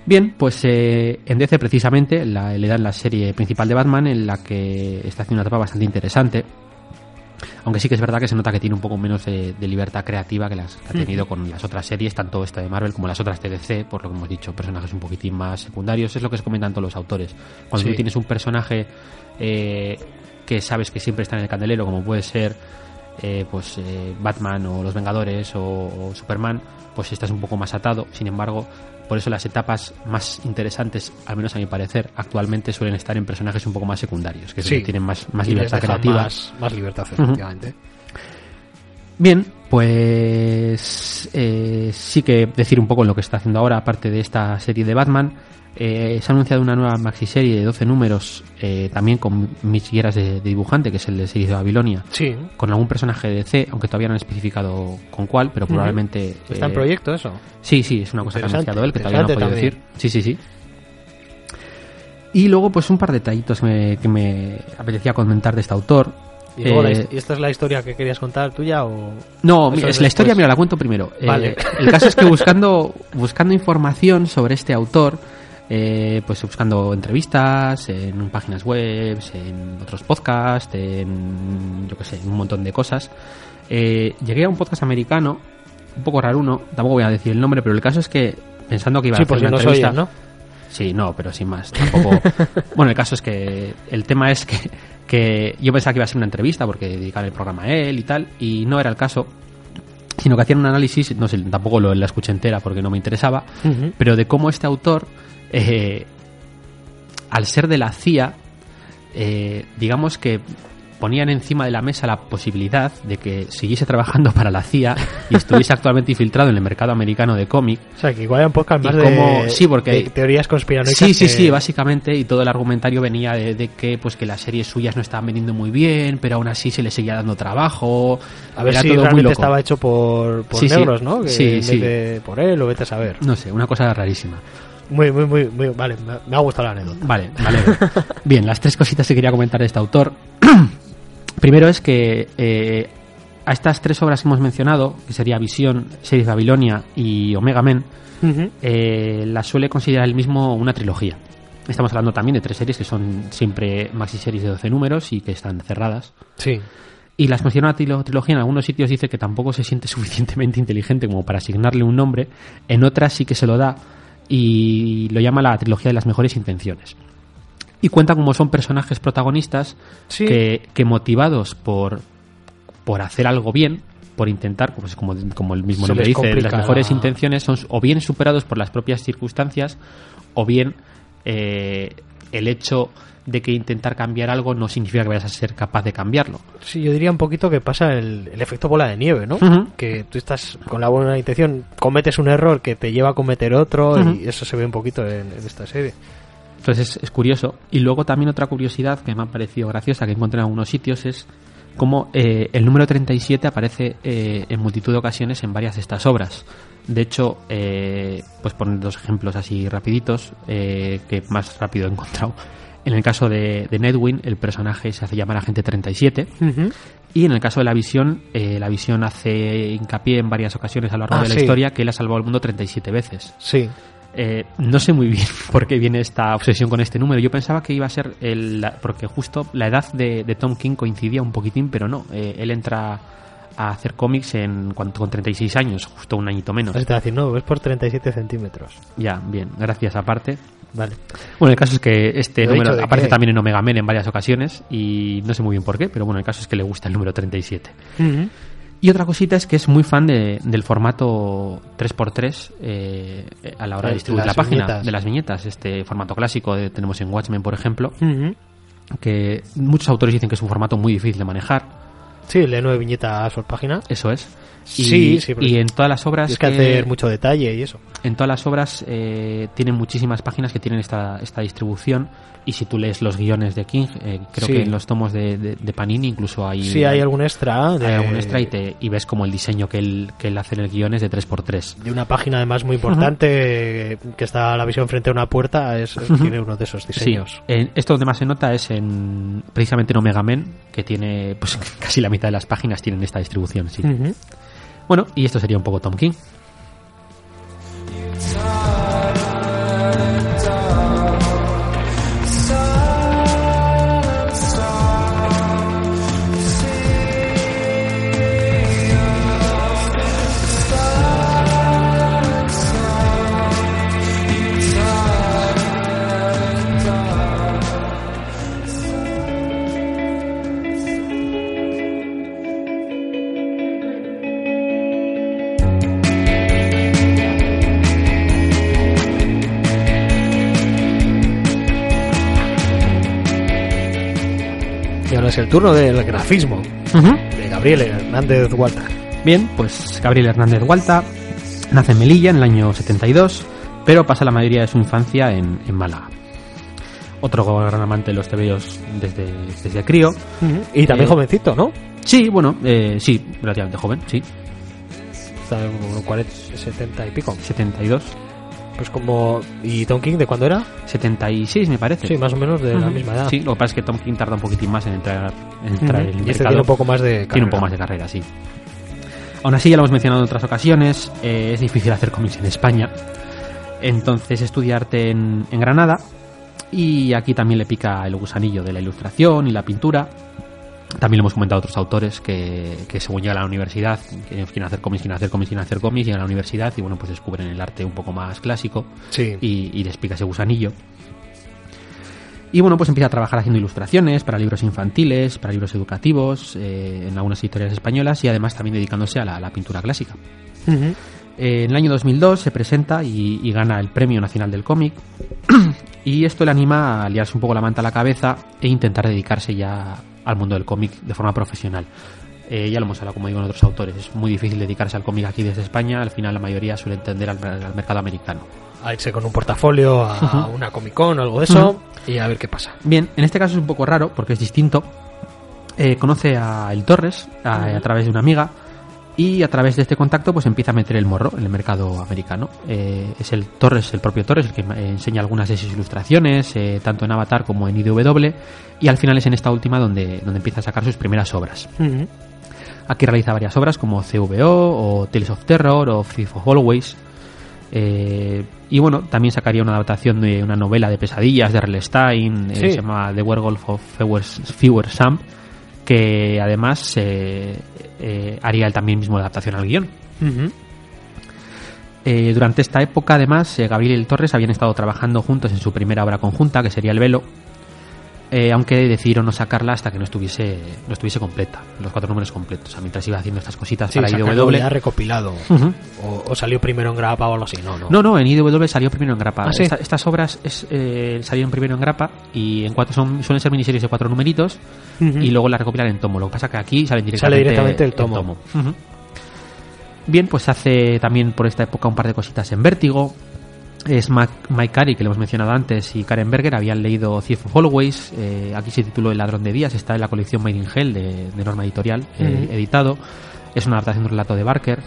Bien, pues eh, en DC precisamente la, le dan la serie principal de Batman en la que está haciendo una etapa bastante interesante. Aunque sí que es verdad que se nota que tiene un poco menos de, de libertad creativa que las que ha tenido con las otras series, tanto esta de Marvel como las otras de DC, por lo que hemos dicho, personajes un poquitín más secundarios. Es lo que se comentan todos los autores. Cuando Sí. tú tienes un personaje eh, que sabes que siempre está en el candelero, como puede ser eh, pues eh, Batman o los Vengadores o, o Superman, pues estás un poco más atado. Sin embargo, por eso las etapas más interesantes, al menos a mi parecer, actualmente suelen estar en personajes un poco más secundarios, que Sí. tienen más, más libertad creativa. Más, más libertad, efectivamente. Bien, pues eh, sí que decir un poco en lo que está haciendo ahora, aparte de esta serie de Batman. Eh, se ha anunciado una nueva maxiserie de 12 números, eh, también con mis guías de, de dibujante, que es el de series de Babilonia, Sí. con algún personaje de DC, aunque todavía no han especificado con cuál, pero probablemente... Está en eh, proyecto eso. Sí, sí, es una cosa que ha anunciado él, que todavía no ha podido decir. Sí, sí, sí. Y luego, pues un par de detallitos que me, que me apetecía comentar de este autor. ¿Y, luego la Eh, ¿y esta es la historia que querías contar tuya o...? No, mira, es la historia, mira, la cuento primero. Eh, Vale. el caso es que buscando, buscando información sobre este autor, eh, pues buscando entrevistas en páginas web, en otros podcasts, en, yo qué sé, un montón de cosas, eh, llegué a un podcast americano, un poco raruno, tampoco voy a decir el nombre, pero el caso es que pensando que iba Sí, a hacer una no entrevista, oyen, ¿no? Sí, no, pero sin más. Tampoco. bueno, el caso es que el tema es que, que yo pensaba que iba a ser una entrevista porque dedicar el programa a él y tal, y no era el caso, sino que hacían un análisis, no sé, tampoco lo la escuché entera porque no me interesaba, pero de cómo este autor, eh, al ser de la CIA, eh, digamos que ponían encima de la mesa la posibilidad de que siguiese trabajando para la CIA y estuviese actualmente infiltrado en el mercado americano de cómic O sea, que igual hay un podcast más cómo- de, sí, porque- de teorías conspiranoicas. Sí, sí, que- sí, básicamente, y todo el argumentario venía de, de que pues que las series suyas no estaban vendiendo muy bien, pero aún así se le seguía dando trabajo. A ver Era si todo muy realmente loco. estaba hecho por, por Sí, negros, ¿no? Que Sí, sí. de por él, o vete a saber. No sé, una cosa rarísima. Muy, muy, muy, muy... Vale, me, ha gustado la anécdota. Vale, vale. Bien, las tres cositas que quería comentar de este autor. Primero es que eh, a estas tres obras que hemos mencionado, que sería Visión, Series Babilonia y Omega Men, eh, las suele considerar él mismo una trilogía. Estamos hablando también de tres series que son siempre maxi series de 12 números y que están cerradas. Sí. Y las considera una trilo- trilogía. En algunos sitios dice que tampoco se siente suficientemente inteligente como para asignarle un nombre. En otras sí que se lo da y lo llama la trilogía de las mejores intenciones. Y cuenta como son personajes protagonistas Sí. que, que motivados por, por hacer algo bien, por intentar, pues como, como el mismo Se nombre dice, las mejores la- intenciones son o bien superados por las propias circunstancias o bien eh, el hecho de que intentar cambiar algo no significa que vayas a ser capaz de cambiarlo. Sí, yo diría un poquito que pasa el, el efecto bola de nieve, ¿no? Que tú estás con la buena intención, cometes un error que te lleva a cometer otro y eso se ve un poquito en, en esta serie. Entonces es, es curioso. Y luego también otra curiosidad que me ha parecido graciosa que encontré en algunos sitios es cómo eh, el número 37 aparece eh, en multitud de ocasiones en varias de estas obras. De hecho, eh, pues poner dos ejemplos así rapiditos eh, que más rápido he encontrado. En el caso de, de Nedwin, el personaje se hace llamar Agente 37. Y en el caso de la visión, eh, la visión hace hincapié en varias ocasiones a lo largo Ah, de la sí. historia que él ha salvado el mundo 37 veces. Sí. Eh, no sé muy bien por qué viene esta obsesión con este número. Yo pensaba que iba a ser el, la- porque justo la edad de, de Tom King coincidía un poquitín, pero no. Eh, él entra a hacer cómics en cuanto con 36 años, justo un añito menos. Va a decir, no, es por 37 centímetros. Ya, bien, gracias aparte. Vale. Bueno, el caso es que este número de aparece que- también en Omega Men en varias ocasiones y no sé muy bien por qué, pero bueno, el caso es que le gusta el número 37. Y otra cosita es que es muy fan de- del formato 3x3 eh, a la hora de Las distribuir la página, viñetas. de las viñetas. Este formato clásico que tenemos en Watchmen, por ejemplo, Ujú. que muchos autores dicen que es un formato muy difícil de manejar. Sí, lee nueve viñetas por página. Eso es. Y, Sí, sí, y en todas las obras Tienes que hacer mucho detalle y eso. en todas las obras eh, tienen muchísimas páginas que tienen esta, esta distribución y si tú lees los guiones de King eh, creo Sí. que en los tomos de, de- de Panini incluso hay Sí, hay algún extra. De, hay algún extra y, te, y ves como el diseño que él, que él hace en el guion es de 3x3 de una página además muy importante que está la visión frente a una puerta. Es, Tiene uno de esos diseños. Sí, en- esto donde más se nota es en precisamente en Omega Men, que tiene pues casi la mitad de las páginas tienen esta distribución, sí. Ujú. Bueno, y esto sería un poco Tom King. Es el turno del grafismo de Gabriel Hernández Walter. Bien, pues Gabriel Hernández Hualta nace en Melilla en el año 72, pero pasa la mayoría de su infancia en, en Málaga. Otro gran amante de los tebeos desde, desde crío. Y también Eh, jovencito, ¿no? Sí, bueno, eh, sí, relativamente joven, sí, Está en unos 40, 70 y pico. 72, Pues como... ¿Y Tom King de cuándo era? 76 me parece. Sí, más o menos de la misma edad. Sí, lo que pasa es que Tom King tarda un poquitín más en entrar, en entrar en el este mercado. tiene un poco más de Tiene un carrera. poco más de carrera, sí. Aún así, ya lo hemos mencionado en otras ocasiones, eh, es difícil hacer cómics en España. Entonces estudia arte en, en Granada y aquí también le pica el gusanillo de la ilustración y la pintura. También lo hemos comentado a otros autores que, que según llegan a la universidad, que quieren hacer cómics, quieren hacer cómics, quieren hacer cómics, llegan a la universidad y bueno, pues descubren el arte un poco más clásico Sí. y, y les pica ese gusanillo. Y bueno, pues empieza a trabajar haciendo ilustraciones para libros infantiles, para libros educativos, eh, en algunas editoriales españolas y además también dedicándose a la, a la pintura clásica. Eh, en el año 2002 se presenta y, y gana el Premio Nacional del Cómic y esto le anima a liarse un poco la manta a la cabeza e intentar dedicarse ya al mundo del cómic de forma profesional. Eh, ya lo hemos hablado, como digo, en otros autores. Es muy difícil dedicarse al cómic aquí desde España. Al final, la mayoría suele entender al, al mercado americano. A irse con un portafolio a una Comic Con o algo de eso y a ver qué pasa. Bien, en este caso es un poco raro porque es distinto. Eh, conoce a El Torres a, a través de una amiga y a través de este contacto pues empieza a meter el morro en el mercado americano. Eh, es el Torres, el propio Torres, el que enseña algunas de sus ilustraciones, eh, tanto en Avatar como en IDW, y al final es en esta última donde, donde empieza a sacar sus primeras obras. Aquí realiza varias obras como CVO o Tales of Terror o Thief of Always. Eh, y bueno, también sacaría una adaptación de una novela de pesadillas de R.L. Stein, eh, Sí. se llama The Werewolf of Fewer, Fewer Sam, que además eh, eh, haría él también mismo la adaptación al guion. Eh, durante esta época, además, eh, Gabriel y el Torres habían estado trabajando juntos en su primera obra conjunta, que sería El Velo. Eh, aunque decidieron no sacarla hasta que no estuviese no estuviese completa, los cuatro números completos. O sea, mientras iba haciendo estas cositas Sí, para IDW. ya recopilado. Ujú. o, o salió primero en grapa o algo así. No, no. No, no, en IDW salió primero en grapa. ¿Ah, sí? Esta- estas obras es, eh, salieron primero en grapa y en cuatro son, suelen ser miniseries de cuatro numeritos y luego la recopilan en tomo. Lo que pasa que aquí salen Sale directamente, directamente el tomo. Bien, pues hace también por esta época un par de cositas en Vértigo. Es Mike Carey, que lo hemos mencionado antes, y Karen Berger habían leído Thief of Always. eh, aquí se tituló El ladrón de días, está en la colección Made in Hell de, de Norma Editorial, eh, editado. Es una adaptación de un relato de Barker.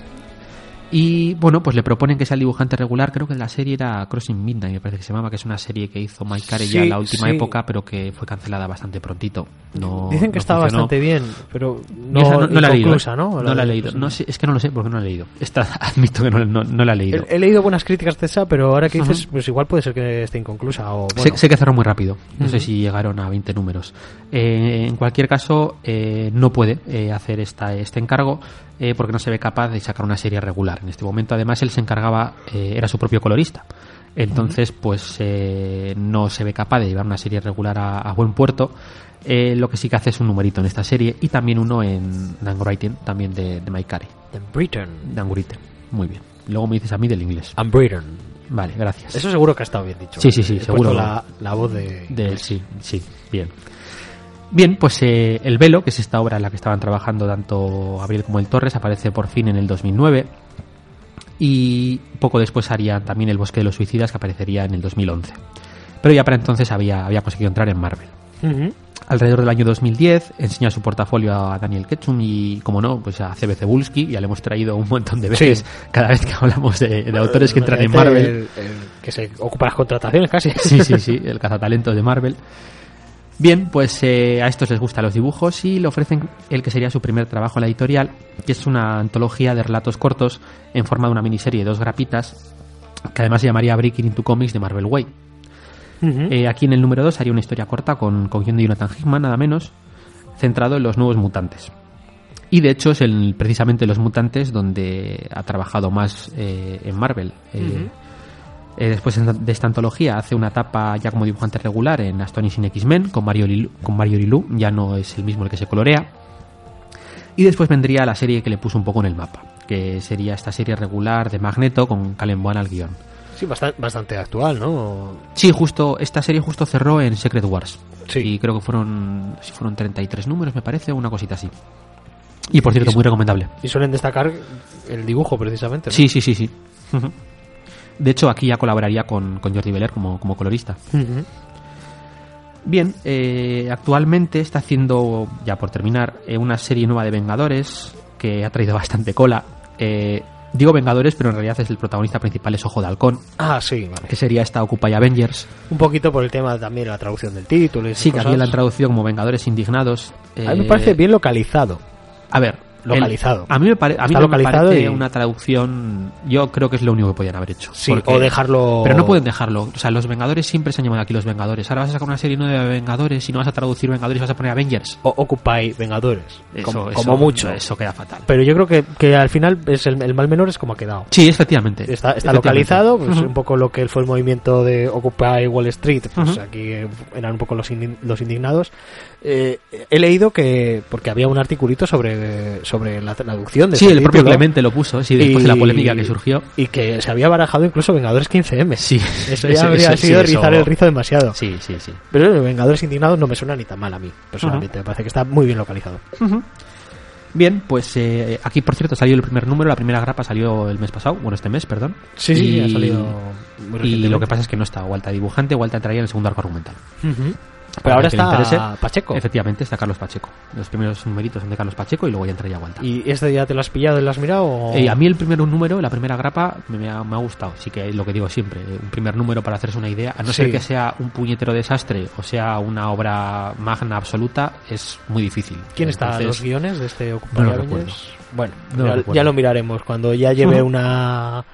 Y bueno, pues le proponen que sea el dibujante regular. Creo que la serie era Crossing Midnight, me parece que se llamaba, que es una serie que hizo Mike Carey ya Sí, en la última sí. época, pero que fue cancelada bastante prontito. No, Dicen que no funcionó. bastante bien, pero esa no, no, la he leído. ¿no? No la he leído. No sé, es que no lo sé porque no la he leído. Esta, admito que no, no- no la he leído. He, he leído buenas críticas de esa, pero ahora que dices, pues igual puede ser que esté inconclusa. O, bueno, sé que cerró muy rápido. No sé si llegaron a 20 números. Eh, en cualquier caso, eh, no puede eh, hacer esta, este encargo eh, porque no se ve capaz de sacar una serie regular. En este momento, además, él se encargaba, eh, era su propio colorista. Entonces, pues eh, no se ve capaz de llevar una serie regular a, a buen puerto. Eh, lo que sí que hace es un numerito en esta serie y también uno en Dangwriting, también de, de Mike Carey. en Britain. Dangwriting. Muy bien. Luego me dices a mí del inglés. And Britain. Vale, gracias. Eso seguro que ha estado bien dicho. Sí, sí, sí, He seguro. puesto La, la voz de... De, sí, sí, bien. Bien, pues eh, El Velo, que es esta obra en la que estaban trabajando tanto Gabriel como el Torres, aparece por fin en el 2009. Y poco después haría también El Bosque de los Suicidas, que aparecería en el 2011. Pero ya para entonces había, había conseguido entrar en Marvel. Alrededor del año 2010 enseña su portafolio a Daniel Ketchum y, como no, pues a CB Cebulski. Ya le hemos traído un montón de veces Sí. cada vez que hablamos de, de autores que entran en Marvel. el- el que se ocupa las contrataciones casi. Sí, sí, sí, el cazatalentos de Marvel. Bien, pues eh, a estos les gustan los dibujos y le ofrecen el que sería su primer trabajo en la editorial, que es una antología de relatos cortos en forma de una miniserie de dos grapitas, que además se llamaría Breaking into Comics de Marvel Way. Eh, aquí en el número 2 haría una historia corta con, con guion de Jonathan Hickman, nada menos, centrado en los nuevos mutantes. Y de hecho es en precisamente los mutantes donde ha trabajado más eh, en Marvel. Eh, eh, después de esta antología hace una etapa ya como dibujante regular en Astonishing X-Men con Mario, Lilu, con Mario Lilu, ya no es el mismo el que se colorea. Y después vendría la serie que le puso un poco en el mapa, que sería esta serie regular de Magneto con Calen Boan al guion. Sí, bastante, bastante actual, ¿no? Sí, justo, esta serie justo cerró en Secret Wars. Sí. Y creo que fueron, si fueron 33 números, me parece, una cosita así. Y por cierto, muy recomendable. Y suelen destacar el dibujo, precisamente. ¿no? Sí, sí, sí, sí. De hecho, aquí ya colaboraría con, con Jordi Beller como, como colorista. Bien, eh, actualmente está haciendo, ya por terminar, eh, una serie nueva de Vengadores que ha traído bastante cola. Eh, digo Vengadores, pero en realidad es el protagonista principal, es Ojo de Halcón, Ah, sí, vale. que sería esta Occupy Avengers. Un poquito por el tema también de la traducción del título. y esas Sí, que aquí la han traducido como Vengadores Indignados. A mí me Eh, parece bien localizado. A ver, Localizado. el- a mí me, pare- a mí no me parece y- una traducción. Yo creo que es lo único que podían haber hecho. Sí, Porque- o dejarlo... Pero no pueden dejarlo. O sea, los Vengadores siempre se han llamado aquí los Vengadores. Ahora vas a sacar una serie nueva de Vengadores y no vas a traducir Vengadores y vas a poner Avengers. O Occupy Vengadores. Eso- como, eso- como mucho. Eso queda fatal. Pero yo creo que, que al final es el, el mal menor es como ha quedado. Sí, efectivamente. Está, está Efectivamente. localizado, pues Ujú. un poco lo que fue el movimiento de Occupy Wall Street, pues Ujú. aquí eh, eran un poco los, los indignados. Eh, he leído que, porque había un articulito sobre, sobre la traducción de Sí, el propio Clemente lo puso, sí, después de la polémica que surgió. Y que se había barajado incluso Vengadores 15M. Sí, Eso ya habría sido sí, rizar eso- el rizo demasiado. Sí, sí, sí. Pero Vengadores Indignados no me suena ni tan mal a mí, personalmente. Me parece que está muy bien localizado. Bien, pues eh, aquí por cierto salió el primer número, la primera grapa salió el mes pasado, bueno, este mes, perdón. Sí, sí, Y- ha salido muy Y lo que pasa es que no está Walta dibujante, Walta entraría en el segundo arco argumental. Pero ahora está interese, Pacheco. Efectivamente, está Carlos Pacheco. Los primeros numeritos son de Carlos Pacheco y luego ya entraría Walta. ¿Y este ya te lo has pillado y lo has mirado? o- Eh, a mí el primer número, la primera grapa, me, ha, me ha gustado. Sí que es lo que digo siempre, eh, un primer número para hacerse una idea, a no Sí. ser que sea un puñetero desastre o sea una obra magna absoluta, es muy difícil. ¿Quién está a los guiones de este Occupy no lo. Bueno, No lo ya, recuerdo. ya lo miraremos. Cuando ya lleve una.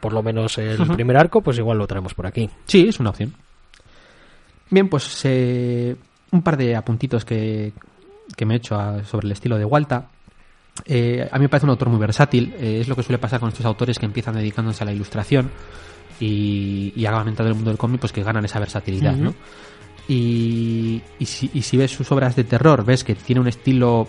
Por lo menos el primer arco, pues igual lo traemos por aquí. Sí, es una opción. Bien, pues eh, un par de apuntitos que, que me he hecho a- sobre el estilo de Walta. Eh, a mí me parece un autor muy versátil. eh, es lo que suele pasar con estos autores que empiezan dedicándose a la ilustración y, y acaban entrando en el mundo del cómic, pues que ganan esa versatilidad. ¿no? y, y, si, y si ves sus obras de terror, ves que tiene un estilo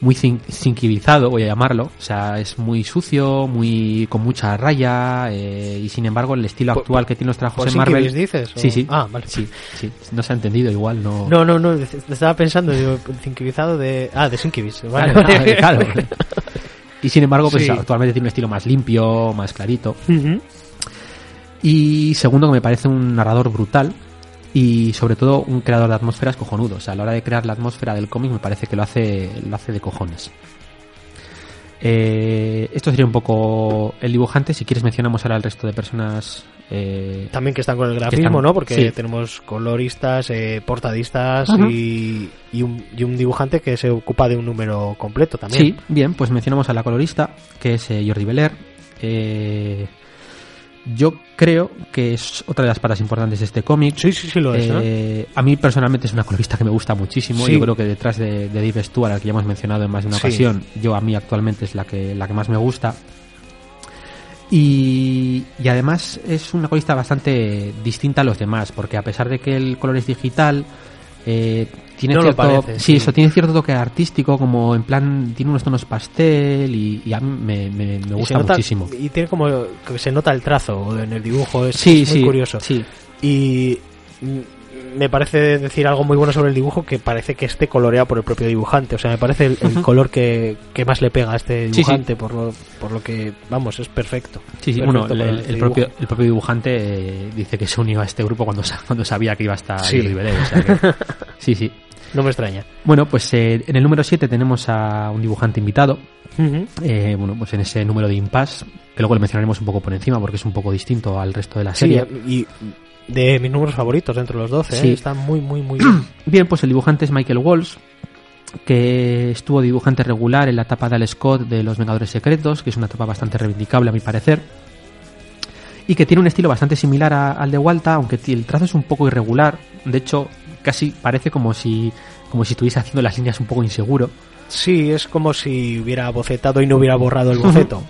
muy cinquilizado, voy a llamarlo. O sea, es muy sucio, muy con mucha raya. eh, y sin embargo, el estilo Por- actual que tiene los trabajos ¿Por en Marvel. Dices? o- Sí, sí. Ah, vale. Sí, sí. No se ha entendido, igual no. No, no, no, estaba pensando, digo, cinquibizado de... Ah, de Sinkibis. Vale, Claro, vale. claro. Y sin embargo, pues Sí. actualmente tiene un estilo más limpio, más clarito. Y segundo, que me parece un narrador brutal y sobre todo un creador de atmósferas cojonudo. O sea, a la hora de crear la atmósfera del cómic me parece que lo hace, lo hace de cojones. Eh, esto sería un poco el dibujante. Si quieres mencionamos ahora el resto de personas. eh, También que están con el grafismo, están- ¿no? Porque sí. tenemos coloristas, eh, portadistas y, y un, y un dibujante que se ocupa de un número completo también. Sí, bien, pues mencionamos a la colorista, que es eh, Jordi Beler. Eh, yo creo que es otra de las patas importantes de este cómic. sí, sí, sí lo es, ¿no? Eh, a mí personalmente es una colorista que me gusta muchísimo. Sí. Yo creo que detrás de, de Dave Stewart, al que ya hemos mencionado en más de una Sí. ocasión, yo a mí actualmente es la que, la que más me gusta. Y, y además es una colorista bastante distinta a los demás, porque a pesar de que el color es digital, eh, tiene No lo cierto, parece, sí, sí. eso tiene cierto toque artístico, como en plan tiene unos tonos pastel y, y a mí me, me- me Y se gusta nota- muchísimo. Y tiene como que se nota el trazo en el dibujo, es, Sí, es muy sí, curioso. sí. Y me parece decir algo muy bueno sobre el dibujo que parece que esté coloreado por el propio dibujante. O sea, me parece el, color que, que más le pega a este Sí, sí. dibujante Por, lo, por lo que, vamos, es perfecto. Sí, sí, Perfecto bueno, el, para el- este el propio, el propio dibujante eh, dice que se unió a este grupo cuando, cuando sabía que iba a estar Sí. Beler, o sea que- sí, sí. No me extraña. Bueno, pues eh, en el número 7 tenemos a un dibujante invitado. eh, bueno, pues en ese número de Impasse, que luego le mencionaremos un poco por encima porque es un poco distinto al resto de la Sí, serie. y de mis números favoritos dentro de los 12, ¿eh? Sí. está muy, muy, muy bien. Bien, pues el dibujante es Michael Walsh, que estuvo dibujante regular en la etapa de Al Scott de Los Vengadores Secretos, que es una etapa bastante reivindicable a mi parecer. Y que tiene un estilo bastante similar a- al de Walta, aunque el trazo es un poco irregular. De hecho, casi parece como si, como si estuviese haciendo las líneas un poco inseguro. Sí, es como si hubiera bocetado y no hubiera borrado el boceto.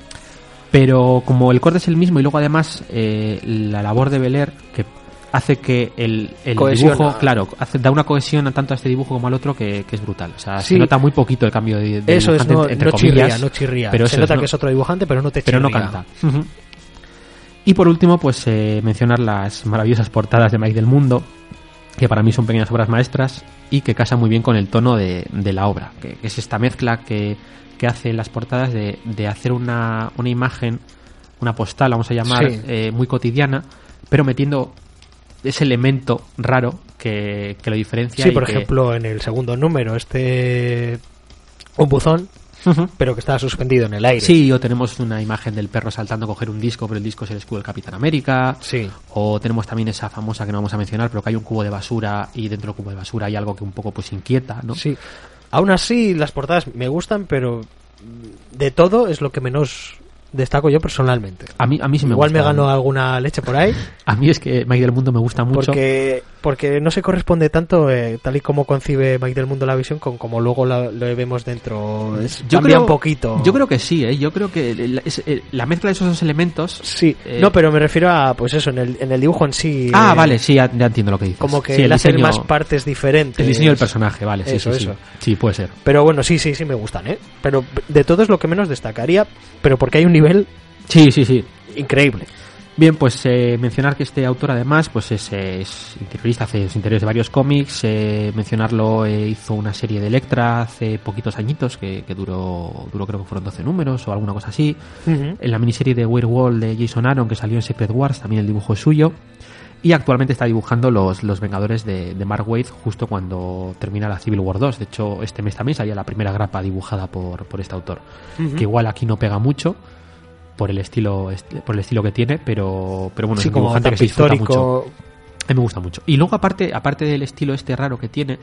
Pero como el corte es el mismo y luego además eh, la labor de Beler que hace que el, dibujo, claro, hace, da una cohesión tanto a este dibujo como al otro que, que es brutal. O sea, Sí. se nota muy poquito el cambio de, de Eso es, dibujante, no, entre- no chirría, no chirría. pero se nota es, no- que es otro dibujante, pero no te pero chirría. no canta. Y por último, pues eh, mencionar las maravillosas portadas de Mike del Mundo, que para mí son pequeñas obras maestras y que casan muy bien con el tono de, de la obra, que, que es esta mezcla que, que hace las portadas de, de hacer una, una imagen, una postal, vamos a llamar, Sí. eh, muy cotidiana, pero metiendo ese elemento raro que, que lo diferencia. Sí, y por ejemplo, en el segundo número, este. Un buzón, Pero que está suspendido en el aire. Sí, o tenemos una imagen del perro saltando a coger un disco, pero el disco es el escudo del Capitán América. Sí. O tenemos también esa famosa que no vamos a mencionar, pero que hay un cubo de basura y dentro del cubo de basura hay algo que un poco pues inquieta, ¿no? Sí. Aún así, las portadas me gustan, pero de todo es lo que menos destaco yo personalmente. A mí, a mí sí me Igual me gano alguna leche por ahí, A mí es que Mike del Mundo me gusta mucho. porque porque no se corresponde tanto eh, tal y como concibe Mike del Mundo la visión con como luego la- lo vemos dentro. Es, Yo cambia creo- un poquito. Yo creo que sí, ¿eh? Yo creo que es- la mezcla de esos dos elementos... Sí, Eh, no, pero me refiero a, pues eso, en el, en el dibujo en sí. Ah, eh, vale, sí, ya, ya entiendo lo que dices. Como que Sí, el él hace diseño- más partes diferentes. El diseño del personaje, vale, sí, Eso, sí, sí. eso. Sí, puede ser. Pero bueno, sí, sí, sí me gustan, ¿eh? Pero de todo es lo que menos destacaría, pero porque hay un nivel Sí, sí, sí. increíble. Bien, pues eh, mencionar que este autor además pues es, es interiorista, hace los interiores de varios cómics. eh, mencionarlo, eh, hizo una serie de Electra hace poquitos añitos, que, que duró, duró creo que fueron 12 números o alguna cosa así. En la miniserie de Werewolf de Jason Aaron, que salió en Secret Wars, también el dibujo es suyo. Y actualmente está dibujando los, los Vengadores de, de Mark Waid justo cuando termina la Civil War 2. De hecho, este mes también salía la primera grapa dibujada por, por este autor. Que igual aquí no pega mucho por el estilo est- por el estilo que tiene, pero, pero bueno, sí, es un como dibujante que se disfruta mucho. A mí me gusta mucho. Y luego, aparte, aparte del estilo este raro que tiene,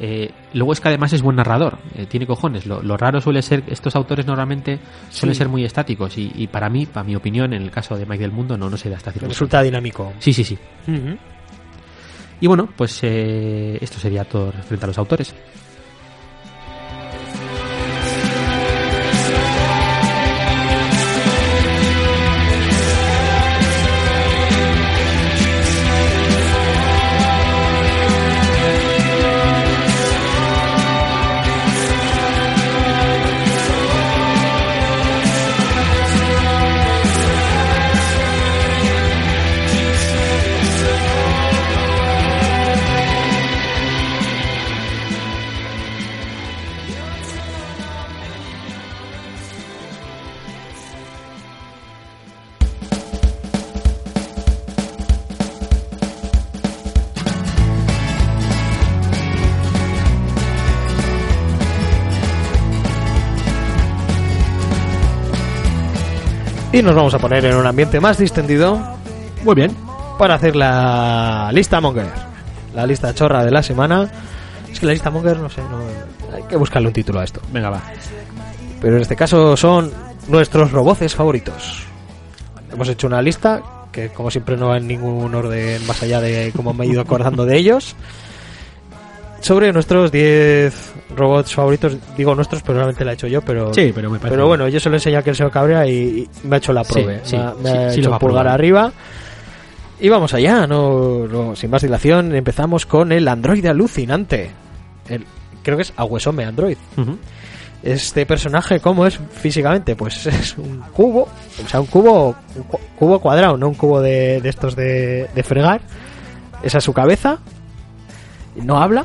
eh, luego es que además es buen narrador. eh, tiene cojones. Lo, lo raro suele ser, estos autores normalmente suelen Sí. ser muy estáticos. Y, y para mí, para mi opinión, en el caso de Mike del Mundo, no, no se da esta. Resulta dinámico. Sí, sí, sí. Y bueno, pues eh, esto sería todo frente a los autores. Y nos vamos a poner en un ambiente más distendido Muy bien. para hacer la lista Monger. La lista chorra de la semana. Es que la lista Monger, no sé, no, hay que buscarle un título a esto. Venga, va. Pero en este caso son nuestros roboces favoritos. Hemos hecho una lista que como siempre no va en ningún orden más allá de cómo me he ido acordando de ellos. Sobre nuestros 10 robots favoritos, digo nuestros, pero realmente la he hecho yo, pero Sí, pero me parece. pero bueno, yo se lo he enseñado a que el señor Cabrea y, y me ha hecho la Sí, prueba. sí, me ha, me sí, ha sí lo hecho pulgar arriba. Y vamos allá, no, no- sin más dilación, empezamos con el androide alucinante. El, creo que es Aguesome Android. Este personaje, ¿cómo es físicamente? Pues es un cubo, o sea, un cubo, un cubo cuadrado, no un cubo de, de estos de, de fregar. Esa es su cabeza. No habla,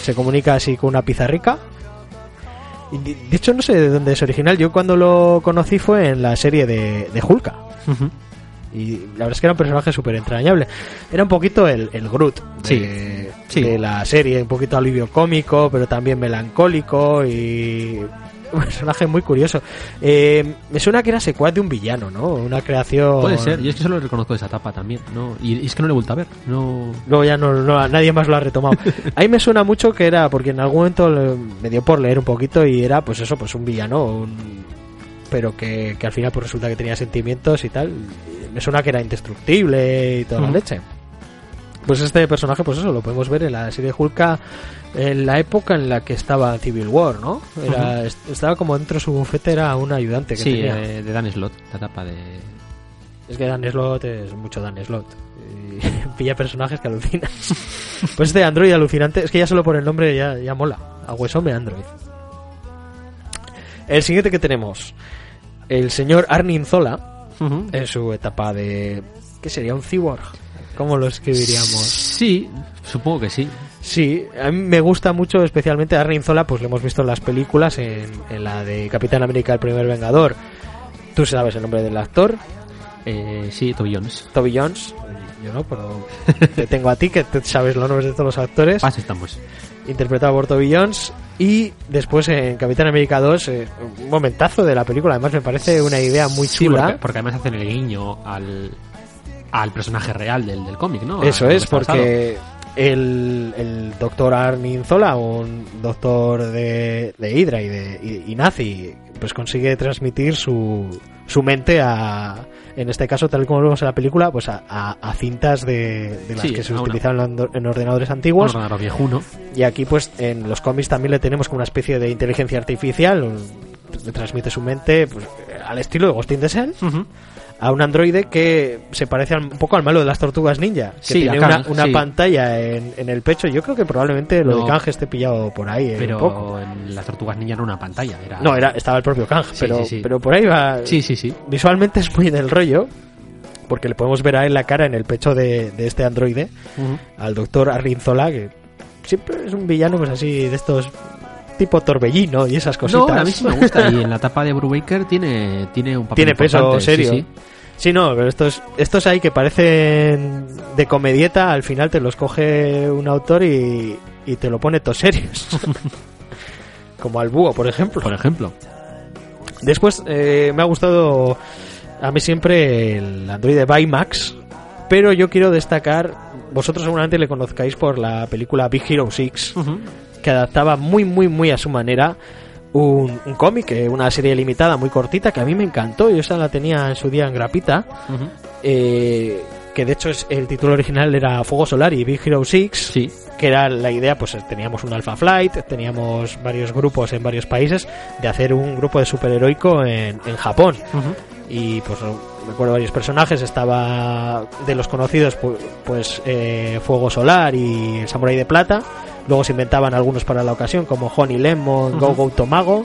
se comunica así con una pizarrica. Y de hecho, no sé de dónde es original. Yo cuando lo conocí fue en la serie de, de Hulka. Y la verdad es que era un personaje súper entrañable. Era un poquito el, el Groot de, Sí, sí. de la serie, un poquito alivio cómico, pero también melancólico y un personaje muy curioso. Eh, me suena que era secuaz de un villano, ¿no? Una creación... Puede ser. Yo es que solo reconozco esa etapa también. ¿no? Y, y es que no le he vuelto a ver. No. Luego ya no, no- nadie más lo ha retomado. Ahí me suena mucho que era, porque en algún momento me dio por leer un poquito y era, pues eso, pues un villano, un- pero que, que al final pues resulta que tenía sentimientos y tal. Me suena que era indestructible y toda la leche. Pues este personaje, pues eso, lo podemos ver en la serie de Hulka en la época en la que estaba Civil War, ¿no? Era, est- Estaba como dentro de su bufete, era un ayudante que Sí, tenía. eh, de Dan Slot, la etapa de. Es que Dan Slot es mucho Dan Slot. Y pilla personajes que alucinan. pues este Android alucinante, es que ya solo por el nombre ya, ya mola. A Huesome Android. El siguiente que tenemos, el señor Arnim Zola, en su etapa de. ¿Qué sería? ¿Un cyborg? ¿Cómo lo escribiríamos? Sí, supongo que sí. Sí, a mí me gusta mucho, especialmente a Arnim Zola, pues lo hemos visto en las películas, en, en la de Capitán América, el primer Vengador. Tú sabes el nombre del actor, Eh, sí, Toby Jones. Toby Jones. Yo no, pero te tengo a ti que te sabes los nombres de todos los actores. Paz estamos. Interpretado por Toby Jones. Y después en Capitán América 2, eh, un momentazo de la película. Además, me parece una idea muy Sí, chula. porque, porque además hacen el guiño al, al personaje real del, del cómic, ¿no? Eso es, pasado. porque el, el doctor Armin Zola, un doctor de, de Hydra y, de, y, y nazi, pues consigue transmitir su, su mente a, en este caso, tal y como lo vemos en la película, pues a, a- a cintas de, de las Sí, que se utilizaban en en ordenadores Un antiguos. ordenador viejuno. Y aquí, pues, en los cómics también le tenemos como una especie de inteligencia artificial, un- le transmite su mente pues, al estilo de Ghost in the Shell a un androide que se parece un poco al malo de las tortugas ninja, que Sí, tiene una, Kang, una sí. pantalla en, en el pecho. Yo creo que probablemente lo No. de Kang esté pillado por ahí eh, un poco. Pero en las tortugas niña no era una pantalla. Era... No, era, estaba el propio Kang, Sí, pero, pero por ahí va. Sí, sí, sí. Visualmente es muy del rollo, porque le podemos ver a él la cara en el pecho de, de este androide, al doctor Arrinzola, que siempre es un villano pues así de estos tipo torbellino y esas cositas. No, a mí sí me gusta. Y en la etapa de Brubaker tiene, tiene un papel tiene peso sí, serio. sí. Sí, no, pero estos, estos ahí que parecen de comedieta, al final te los coge un autor y, y te lo pone todos serios. Como al búho, por ejemplo. Por ejemplo. Después eh, me ha gustado a mí siempre el Android Baymax, pero yo quiero destacar, vosotros seguramente le conozcáis por la película Big Hero 6, que adaptaba muy, muy, muy a su manera un, un cómic, eh, una serie limitada muy cortita que a mí me encantó, yo esa la tenía en su día en grapita, eh, que de hecho es, el título original era Fuego Solar y Big Hero 6, Sí. que era la idea, pues teníamos un Alpha Flight, teníamos varios grupos en varios países de hacer un grupo de superheroico en, en Japón. Y pues recuerdo varios personajes, estaba de los conocidos, pu- pues eh, Fuego Solar y el Samurai de Plata. Luego se inventaban algunos para la ocasión, como Honey Lemon, Go Go Tomago.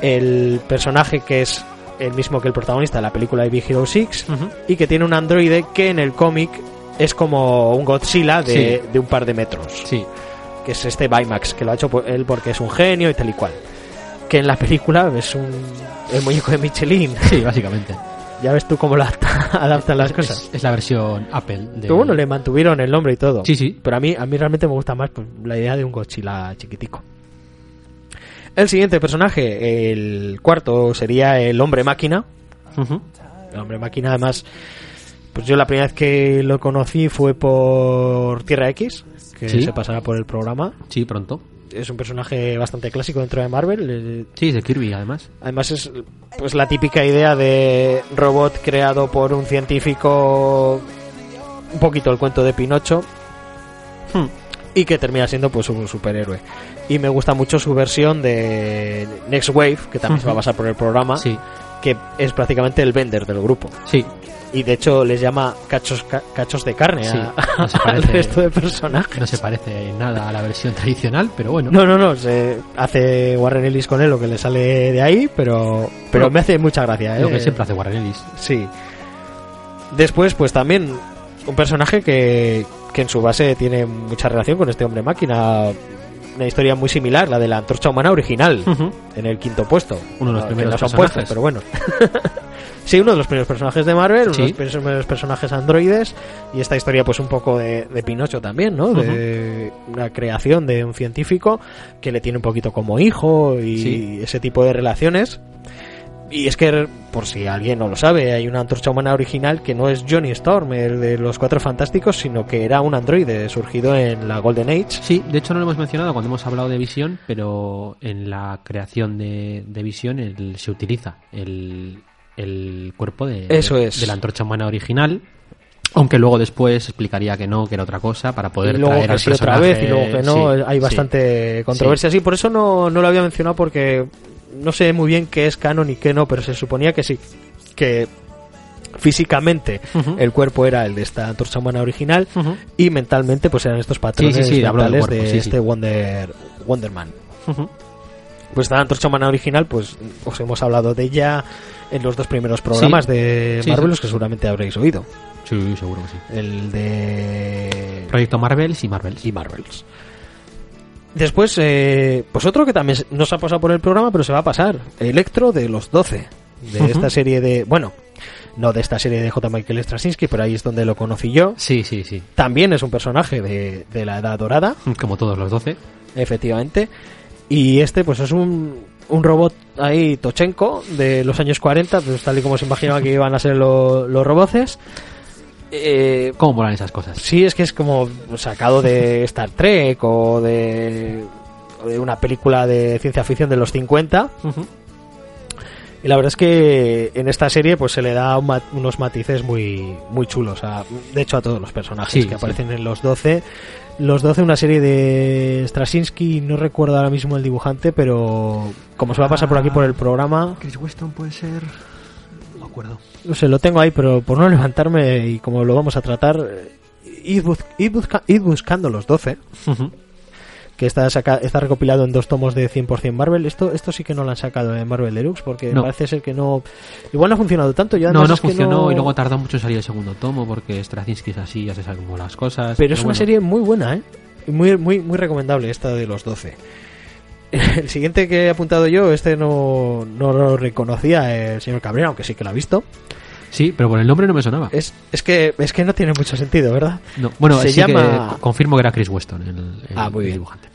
El personaje que es el mismo que el protagonista de la película de Big Hero 6 y que tiene un androide que en el cómic es como un Godzilla de, Sí. de un par de metros Sí. que es este Baymax, que lo ha hecho por- él porque es un genio y tal y cual. Que en la película es un el muñeco de Michelin. Sí, básicamente. Ya ves tú cómo adapta- adaptan las cosas. Es, es la versión Apple. De... Bueno, le mantuvieron el nombre y todo. Sí, sí. Pero a mí, a mí realmente me gusta más pues, la idea de un Godzilla chiquitico. El siguiente personaje, el cuarto, sería el hombre máquina. El hombre máquina, además, pues yo la primera vez que lo conocí fue por Tierra X, que Sí. se pasará por el programa. Sí, pronto. Es un personaje bastante clásico dentro de Marvel. eh, Sí, de Kirby, además. Además es pues la típica idea de robot creado por un científico, un poquito el cuento de Pinocho, Hmm. y que termina siendo pues un superhéroe. Y me gusta mucho su versión de Next Wave, que también se va a pasar por el programa, Sí, que es prácticamente el vender del grupo. sí. Y de hecho les llama cachos, ca- cachos de carne Sí, a- no se al resto de personajes. No se parece nada a la versión tradicional, pero bueno. No, no, no, se hace Warren Ellis con él lo que le sale de ahí, pero, pero Bueno, me hace mucha gracia. Lo ¿eh? que siempre hace Warren Ellis. Sí. Después, pues también un personaje que, que en su base tiene mucha relación con este hombre máquina. Una historia muy similar, la de la antorcha humana original, en el quinto puesto. Uno de los primeros que no son puestos, pero bueno. sí, uno de los primeros personajes de Marvel, uno de los primeros personajes androides. Y esta historia, pues un poco de, de Pinocho también, ¿no? De una creación de un científico que le tiene un poquito como hijo y Sí. ese tipo de relaciones. Y es que, por si alguien no lo sabe, hay una antorcha humana original que no es Johnny Storm, el de los Cuatro Fantásticos, sino que era un androide surgido en la Golden Age. Sí, de hecho no lo hemos mencionado cuando hemos hablado de Visión, pero en la creación de, de Visión se utiliza el, el cuerpo de, Eso de- es. de la antorcha humana original. Aunque luego después explicaría que no, que era otra cosa, para poder y luego traer que al sí otra vez y luego que no, Sí, hay sí. bastante controversia. Sí, por eso no, no lo había mencionado porque no sé muy bien qué es canon y qué no, pero se suponía que sí, que físicamente el cuerpo era el de esta antorcha humana original y mentalmente pues eran estos patrones mentales de sí, este. Wonder Wonderman. Pues esta antorcha humana original, pues os hemos hablado de ella en los dos primeros programas Sí. de Sí, que seguramente habréis oído. Sí, seguro que sí. El de Proyecto Marvels y Marvels. y Marvels. Después, eh, pues otro que también no se ha pasado por el programa, pero se va a pasar. Electro de los 12. De esta serie de... Bueno, no de esta serie de J. Michael Straczynski, pero ahí es donde lo conocí yo. Sí, sí, sí. También es un personaje de, de la Edad Dorada, Como todos los 12. efectivamente. Y este, pues es un, un robot ahí, Tochenko, de los años 40, pues tal y como se imaginaba que iban a ser lo- los roboces. Eh, ¿Cómo molan esas cosas? Sí, es que es como sacado de Star Trek o de, o de una película de ciencia ficción de los 50. Ujú. Y la verdad es que en esta serie pues se le da un ma- unos matices muy, muy chulos. a- de hecho, a todos los personajes Sí, que sí. aparecen en los 12. Los 12, una serie de Straczynski, no recuerdo ahora mismo el dibujante, pero como se va a pasar por aquí por el programa, Chris Weston puede ser... No me acuerdo. no sé, lo tengo ahí, pero por no levantarme y como lo vamos a tratar, eh, id, bus- id busca- id buscando los 12. Ujú. Que está saca- está recopilado en dos tomos de 100% Marvel. Esto esto sí que no lo han sacado en Marvel Deluxe porque No. parece ser que no igual no ha funcionado tanto. Yo No, no funcionó no- y luego tardó mucho en salir el segundo tomo porque Straczynski es así, ya se saben cómo las cosas. Pero es una serie muy buena, ¿eh? Muy, muy, muy recomendable esta de los 12. El siguiente que he apuntado yo, este no, no lo reconocía el señor Cabrera, aunque sí que lo ha visto. Sí, pero por el nombre no me sonaba. Es, es, que, es que no tiene mucho sentido, ¿verdad? No, bueno, se sí llama- co- confirmo que era Chris Weston el, el- Ah, muy el bien. dibujante.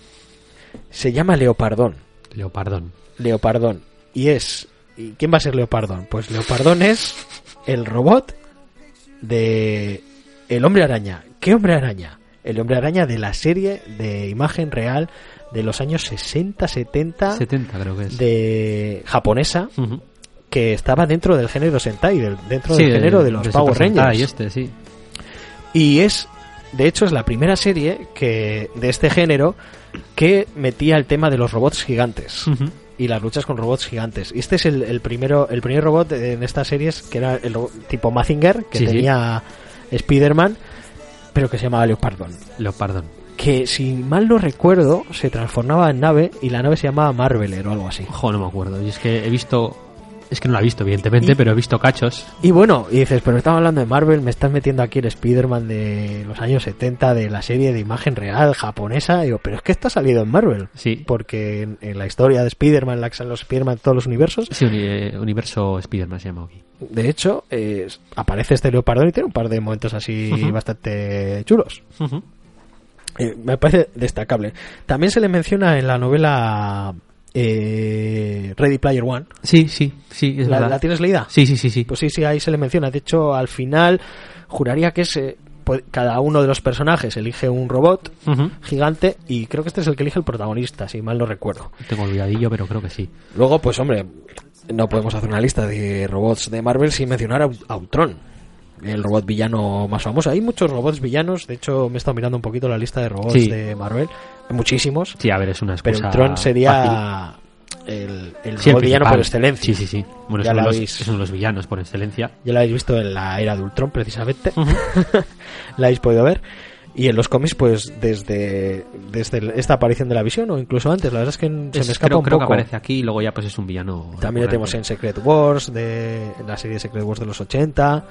Se llama Leopardón. Leopardón. Leopardón. Y es. ¿Y quién va a ser Leopardón? Pues Leopardón es el robot de. El hombre araña. ¿Qué hombre araña? El hombre araña de la serie de imagen real de los años 60, 70 70 creo que es. de japonesa que estaba dentro del género Sentai, del- dentro Sí, del género de los Power Rangers. Y este, sí. Y es, de hecho, es la primera serie que de este género que metía el tema de los robots gigantes y las luchas con robots gigantes. Y este es el, el primero, el primer robot en estas series que era el tipo Mazinger que Sí, sí. tenía Spider-Man, pero que se llamaba Leopardon. Leopardón. Que si mal no recuerdo, se transformaba en nave y la nave se llamaba Marveler o algo así. Ojo, no me acuerdo. Y es que he visto. Es que no la he visto, evidentemente, Y- pero he visto cachos. Y bueno, y dices, pero estamos hablando de Marvel, me estás metiendo aquí el Spider-Man de los años 70 de la serie de imagen real japonesa. Digo, pero es que esto ha salido en Marvel. Sí. Porque en, en la historia de Spider-Man, los Spider-Man de todos los universos, Sí, uni- eh, Universo Spider-Man se llama aquí. de hecho, eh, aparece este leopardón y tiene un par de momentos así bastante chulos. Eh, me parece destacable. También se le menciona en la novela eh, Ready Player One. Sí, sí, sí, es ¿La, verdad. la tienes leída? Sí, sí, sí, sí. Pues sí, sí, ahí se le menciona. De hecho, al final, juraría que es, eh, pu- cada uno de los personajes elige un robot gigante y creo que este es el que elige el protagonista, si mal no recuerdo. Tengo olvidadillo, pero creo que sí. Luego, pues hombre, no podemos hacer una lista de robots de Marvel sin mencionar a, U- a Ultron, el robot villano más famoso. Hay muchos robots villanos, de hecho me he estado mirando un poquito la lista de robots Sí. de Marvel, muchísimos, Sí, a ver, es una pero Ultron fácil. sería el, el Sí, el robot villano por excelencia. Sí, sí, sí. Bueno, Ya de los, habéis- es uno de los villanos por excelencia. Ya lo habéis visto en la era de Ultron, precisamente. la habéis podido ver. Y en los cómics, pues desde, desde esta aparición de la visión, o incluso antes, la verdad es que se me Es- escapa creo, un creo que poco. aparece aquí y luego ya pues es un villano. También lo tenemos en. Secret Wars, de en la serie de Secret Wars de los 80.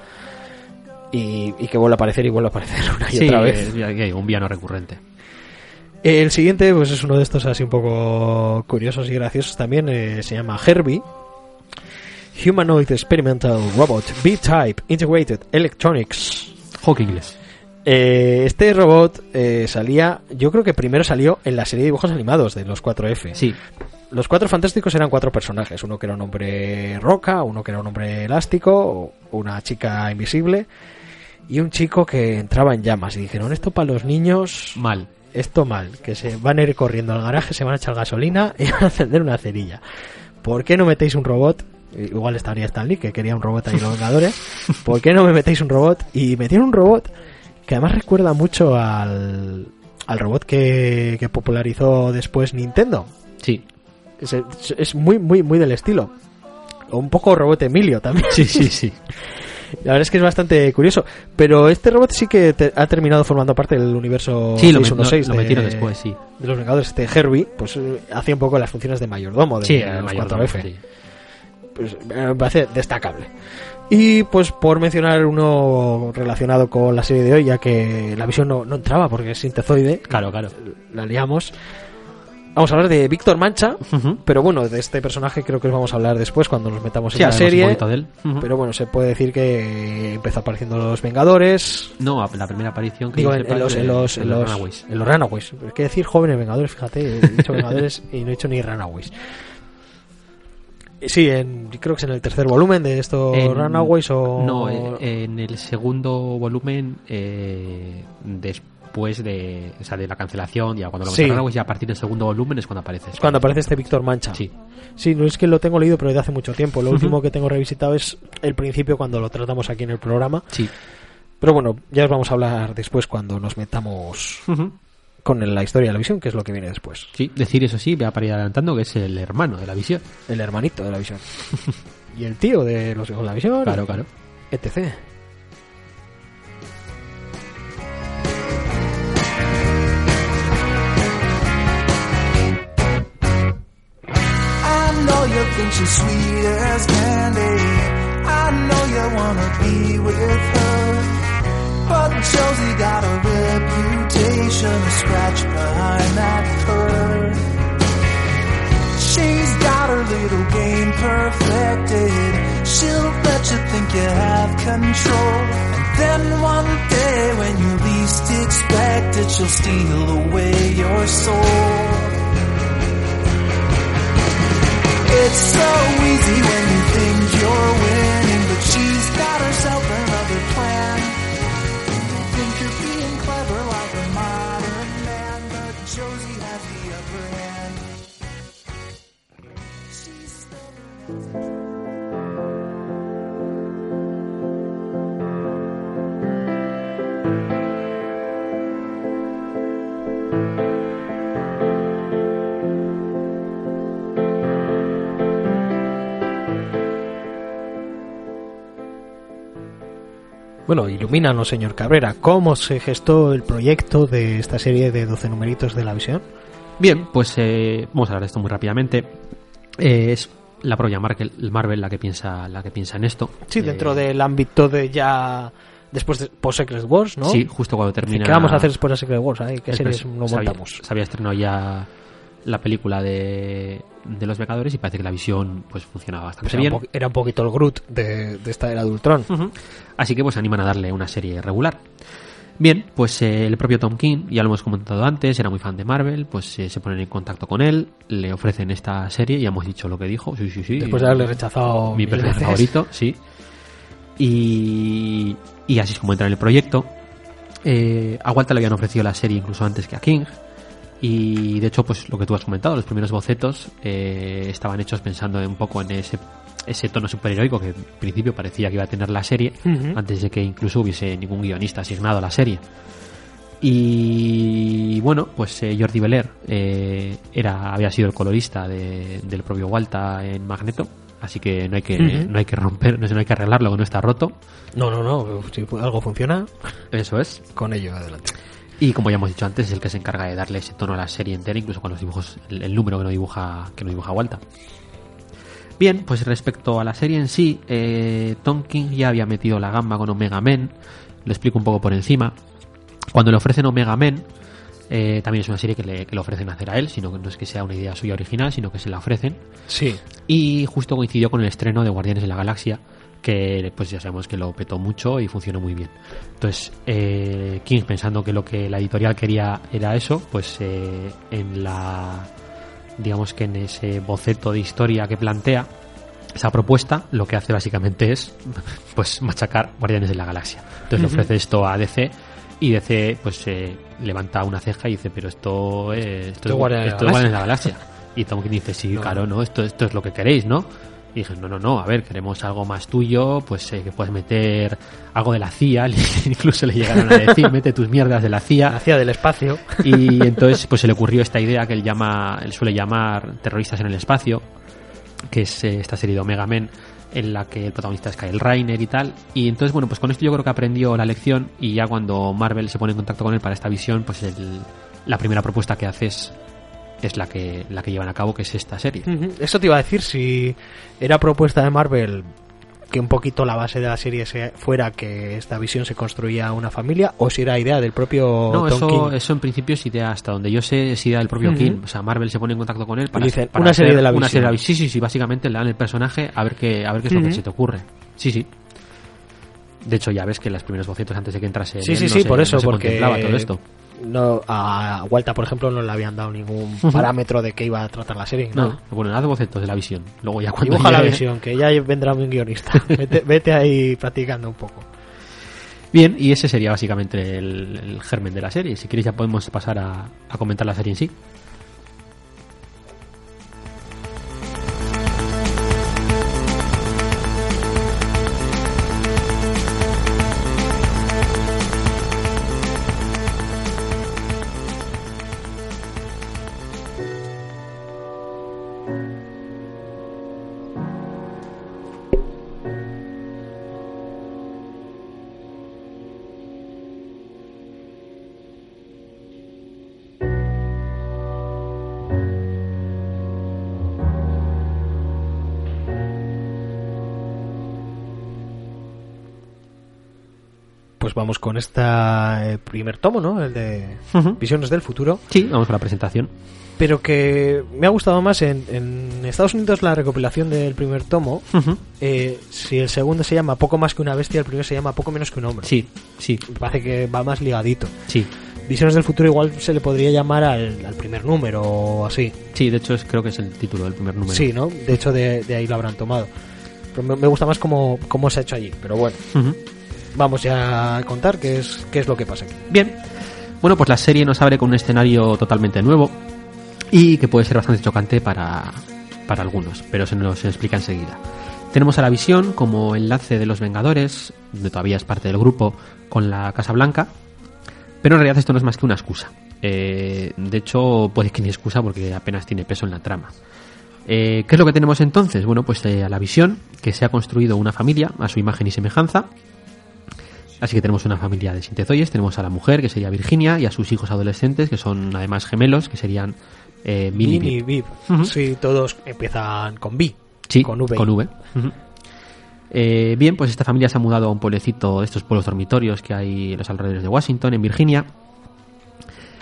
Y, y que vuelve a aparecer y vuelve a aparecer una y Sí, otra vez. un villano recurrente. El siguiente, pues es uno de estos así un poco curiosos y graciosos también. eh, se llama Herbie. Humanoid Experimental Robot B-Type Integrated Electronics. Hawk inglés. Eh, este robot eh, salía, yo creo que primero salió en la serie de dibujos animados de los 4F. Sí, Los cuatro fantásticos eran cuatro personajes. Uno que era un hombre roca, uno que era un hombre elástico, una chica invisible y un chico que entraba en llamas. Y dijeron, esto para los niños, mal. esto mal, que se van a ir corriendo al garaje, se van a echar gasolina y van a encender una cerilla. ¿Por qué no metéis un robot? Igual estaría Stan Lee, que quería un robot ahí en los Vengadores. ¿Por qué no me metéis un robot? Y metieron un robot que además recuerda mucho al, al robot que, que popularizó después Nintendo. Sí. Es, es- muy, muy, muy del estilo. Un poco robot Emilio también. Sí, sí, sí. La verdad es que es bastante curioso. Pero este robot sí que te- ha terminado formando parte del universo Sí, lo, met- 616 lo- lo de- metieron después, sí. de los Vengadores. Este Herbie, pues eh, hacía un poco las funciones de mayordomo de Sí, los mayordomo, 4F. sí. Pues, eh, me parece destacable. Y pues por mencionar uno relacionado con la serie de hoy, ya que la visión no, no entraba porque es sintezoide, Claro, claro. la liamos. Vamos a hablar de Víctor Mancha, pero bueno, de este personaje creo que os vamos a hablar después cuando nos metamos Sí, en la un serie. de él. Pero bueno, se puede decir que empezó apareciendo los Vengadores. No, la primera aparición que Digo, en, los, en los, en los Runaways. en los Runaways. Que decir jóvenes Vengadores, fíjate, he dicho Vengadores y no he dicho ni Runaways. Sí, en, creo que es en el tercer volumen de estos En- Runaways o... No, en el segundo volumen, eh, después de, o sea, de la cancelación, ya cuando lo Sí. Runaways, ya a partir del segundo volumen es cuando aparece. es cuando aparece este Víctor Mancha. Sí. Sí, no es que lo tengo leído, pero desde hace mucho tiempo. Lo último que tengo revisitado es el principio cuando lo tratamos aquí en el programa. Sí. Pero bueno, ya os vamos a hablar después cuando nos metamos con la historia de la visión, que es lo que viene después. Sí, decir eso sí, voy a parar adelantando que es el hermano de la visión. El hermanito de la visión. y el tío de los hijos de la visión. Claro, claro. etc. she's sweet as candy. I know you wanna be with her. But Josie got a reputation to scratch behind that purr. She's got her little game perfected. She'll let you think you have control. And then one day when you least expect it, she'll steal away your soul. It's so easy when you think you're winning, but she's got herself Bueno, ilumínanos, señor Cabrera, ¿cómo se gestó el proyecto de esta serie de 12 numeritos de la visión? Bien, pues eh, vamos a hablar de esto muy rápidamente. Eh, es la propia Marvel, Marvel la que piensa la que piensa en esto. Sí, Eh, dentro del ámbito de ya después de post Secret Wars, ¿no? Sí, justo cuando termina. ¿Qué vamos a hacer después de Secret Wars? Ay, ¿Qué series había- montamos? Se había estrenado ya la película de, de los Vengadores y parece que la visión pues funcionaba bastante Pues era, bien. un era un poquito el Groot de, de esta era de Ultron. Así que pues animan a darle una serie regular. Bien, pues eh, el propio Tom King, ya lo hemos comentado antes, era muy fan de Marvel, pues eh, se ponen en contacto con él, le ofrecen esta serie, ya hemos dicho lo que dijo, sí, sí, sí. Después de haberle rechazado mi personaje favorito, sí. Y, y así es como entra en el proyecto. Eh, a Walter le habían ofrecido la serie incluso antes que a King. Y de hecho, pues lo que tú has comentado, los primeros bocetos eh, estaban hechos pensando un poco en ese, ese tono superheroico que en principio parecía que iba a tener la serie, antes de que incluso hubiese ningún guionista asignado a la serie. Y bueno, pues eh, Jordi Belair eh, era, había sido el colorista de- del propio Walta en Magneto, así que no hay que, no hay que romper, no hay que arreglarlo, que no está roto. No, no, no. Si algo funciona, Eso es. con ello adelante. Y como ya hemos dicho antes, es el que se encarga de darle ese tono a la serie entera, incluso con los dibujos, el, el número que no dibuja, que no dibuja Walta. Bien, pues respecto a la serie en sí, eh, Tom King ya había metido la gamba con Omega Men, lo explico un poco por encima. Cuando le ofrecen Omega Men, eh, también es una serie que le, que le ofrecen hacer a él, sino que no es que sea una idea suya original, sino que se la ofrecen. Sí. Y justo coincidió con el estreno de Guardianes de la Galaxia, que pues ya sabemos que lo petó mucho y funcionó muy bien. Entonces, eh, King, pensando que lo que la editorial quería era eso, pues eh, en la. digamos que en ese boceto de historia que plantea, esa propuesta lo que hace básicamente es pues machacar Guardianes de la Galaxia. Entonces le ofrece esto a DC y DC pues eh, levanta una ceja y dice, pero esto, eh, esto, es es, Guardianes de la esto es Guardianes de la Galaxia. Y Tom King dice, sí, No. claro, no, esto, esto es lo que queréis, ¿no? Y dije, no, no, no, a ver, queremos algo más tuyo, pues eh, que puedes meter algo de la CIA, incluso le llegaron a decir, mete tus mierdas de la CIA. Hacia del espacio. Y entonces pues se le ocurrió esta idea que él llama, él suele llamar terroristas en el espacio, que es eh, esta serie de Omega Men en la que el protagonista es Kyle Reiner y tal. Y entonces, bueno, pues con esto yo creo que aprendió la lección y ya cuando Marvel se pone en contacto con él para esta visión, pues el- la primera propuesta que hace es, es la que, la que llevan a cabo, que es esta serie. Ujú. Eso te iba a decir, si era propuesta de Marvel que un poquito la base de la serie se- fuera que esta visión se construía una familia o si era idea del propio No, Tom eso, King. eso en principio es idea, hasta donde yo sé, es idea del propio Ujú. King. O sea, Marvel se pone en contacto con él para, dicen, para una serie de la una visión. serie de la Sí, sí, sí, básicamente le dan el personaje a ver qué, a ver qué es lo que se te ocurre. Sí, sí. De hecho, ya ves que en los primeros bocetos antes de que entrase en Sí, él, sí, no sí, se- por eso, no se porque contemplaba todo esto. No a Walta, por ejemplo, no le habían dado ningún parámetro de que iba a tratar la serie. No, No, bueno, haz bocetos de la visión. Luego ya cuando Dibuja la visión, que ya vendrá un guionista. vete, vete ahí practicando un poco. Bien, y ese sería básicamente el, el germen de la serie. Si queréis ya podemos pasar a, a comentar la serie en sí. Con este primer tomo, ¿no? El de Ujú. Visiones del Futuro. Sí, vamos con la presentación. Pero que me ha gustado más en, en Estados Unidos la recopilación del primer tomo. Ujú. eh, si el segundo se llama Poco más que una bestia, el primero se llama Poco menos que un hombre. Sí, sí, Me parece que va más ligadito. sí. Visiones del futuro igual se le podría llamar al, al primer número o así. Sí, de hecho es, creo que es el título del primer número. Sí, ¿no? De hecho de, de ahí lo habrán tomado. Pero me, me gusta más cómo, cómo se ha hecho allí. Pero bueno, Ujú. Vamos ya a contar qué es, qué es lo que pasa aquí. Bien. Bueno, pues la serie nos abre con un escenario totalmente nuevo y que puede ser bastante chocante para, para algunos, pero se nos explica enseguida. Tenemos a la visión como enlace de los Vengadores, donde todavía es parte del grupo, con la Casa Blanca, pero en realidad esto no es más que una excusa. Eh, de hecho, puede que ni excusa porque apenas tiene peso en la trama. Eh, ¿Qué es lo que tenemos entonces? Bueno, pues eh, a la visión, que se ha construido una familia a su imagen y semejanza, Así que tenemos una familia de sintezoides, tenemos a la mujer, que sería Virginia, y a sus hijos adolescentes, que son además gemelos, que serían eh, Min y Min y Viv. Viv. Ujú. Sí, todos empiezan con B. Sí, con V. Con V. Eh, bien, pues esta familia se ha mudado a un pueblecito de estos pueblos dormitorios que hay en los alrededores de Washington, en Virginia.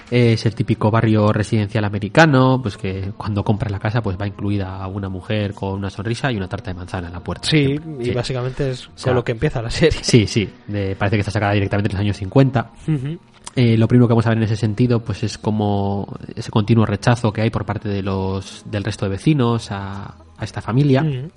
Es el típico barrio residencial americano, pues que cuando compra la casa pues va incluida una mujer con una sonrisa y una tarta de manzana en la puerta. Sí, y Sí. básicamente es sea, con lo que empieza la serie. Sí, sí, de- parece que está sacada directamente de los años 50. Eh, lo primero que vamos a ver en ese sentido pues es como ese continuo rechazo que hay por parte de los del resto de vecinos a, a esta familia. Mm.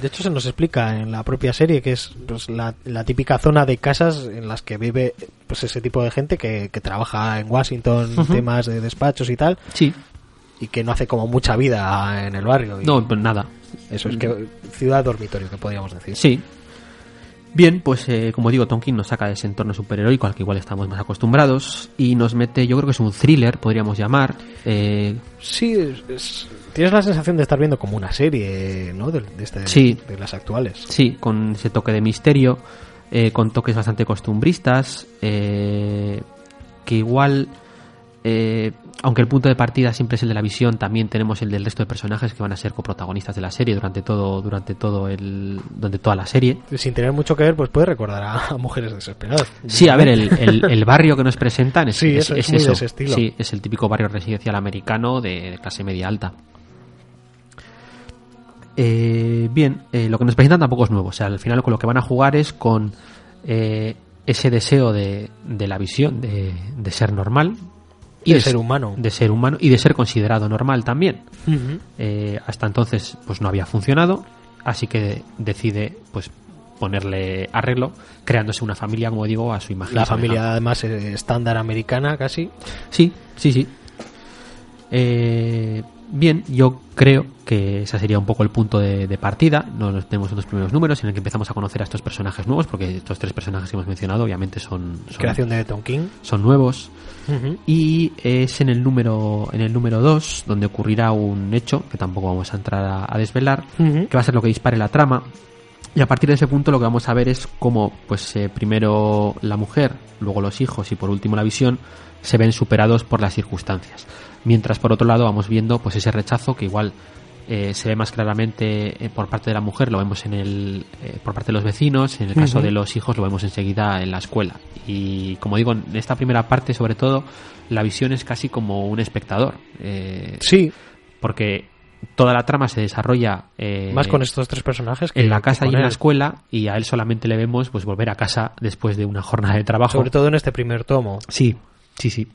De hecho, se nos explica en la propia serie que es pues, la, la típica zona de casas en las que vive pues ese tipo de gente que, que trabaja en Washington, temas de despachos y tal, Sí, y que no hace como mucha vida en el barrio. y no, pues nada. Eso es que ciudad dormitorio, que podríamos decir. Sí. Bien, pues eh, como digo, Tonkin nos saca de ese entorno superheroico al que igual estamos más acostumbrados y nos mete, yo creo que es un thriller, podríamos llamar. eh, Sí, es- es- tienes la sensación de estar viendo como una serie, ¿no? De, de este- Sí. de las actuales. Sí, con ese toque de misterio, eh, con toques bastante costumbristas, eh, que igual, eh, aunque el punto de partida siempre es el de la visión, también tenemos el del resto de personajes que van a ser coprotagonistas de la serie durante todo, durante todo el, durante toda la serie. Sin tener mucho que ver, pues puede recordar a, a mujeres desesperadas. Sí, a ver, el, el- el barrio que nos presentan es, Sí, es, eso, es es muy de eso. ese estilo. Sí, es el típico barrio residencial americano de, de clase media alta. Eh, bien, eh, lo que nos presentan tampoco es nuevo. O sea, al final con lo que van a jugar es con eh, ese deseo de, de la visión de, de ser normal. De ser humano. De ser humano y de ser considerado normal también. Eh, hasta entonces pues no había funcionado, así que decide pues ponerle arreglo, creándose una familia, como digo, a su imagen. y La familia, además, eh, estándar americana casi. Sí, sí, sí. Eh, bien, yo creo que ese sería un poco el punto de, de partida. Nos tenemos unos primeros números en el que empezamos a conocer a estos personajes nuevos, porque estos tres personajes que hemos mencionado obviamente son, son, Creación de Tom King. son nuevos. Y es en el número en el número 2 donde ocurrirá un hecho que tampoco vamos a entrar a, a desvelar, que va a ser lo que dispare la trama. Y a partir de ese punto lo que vamos a ver es cómo pues eh, primero la mujer, luego los hijos y por último la visión se ven superados por las circunstancias. Mientras por otro lado vamos viendo pues ese rechazo que igual eh, se ve más claramente eh, por parte de la mujer, lo vemos en el por parte de los vecinos, en el caso de los hijos lo vemos enseguida en la escuela. Y como digo, en esta primera parte sobre todo la visión es casi como un espectador. Sí, porque toda la trama se desarrolla eh, más con estos tres personajes. que- en la casa y en la escuela y a él solamente le vemos pues volver a casa después de una jornada de trabajo. Sobre todo en este primer tomo. Sí, sí, sí.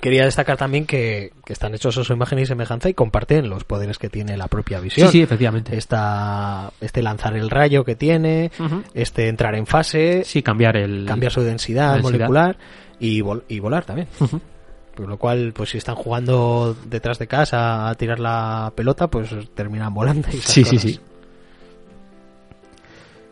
Quería destacar también que, que están hechos a su imagen y semejanza y comparten los poderes que tiene la propia visión. Sí, sí, efectivamente. Esta, este lanzar el rayo que tiene, este entrar en fase, Sí, cambiar el cambiar su densidad, densidad. molecular y, vol- y volar también. Por lo cual, pues si están jugando detrás de casa a tirar la pelota, pues terminan volando. Y Sí, sí, cosas. sí.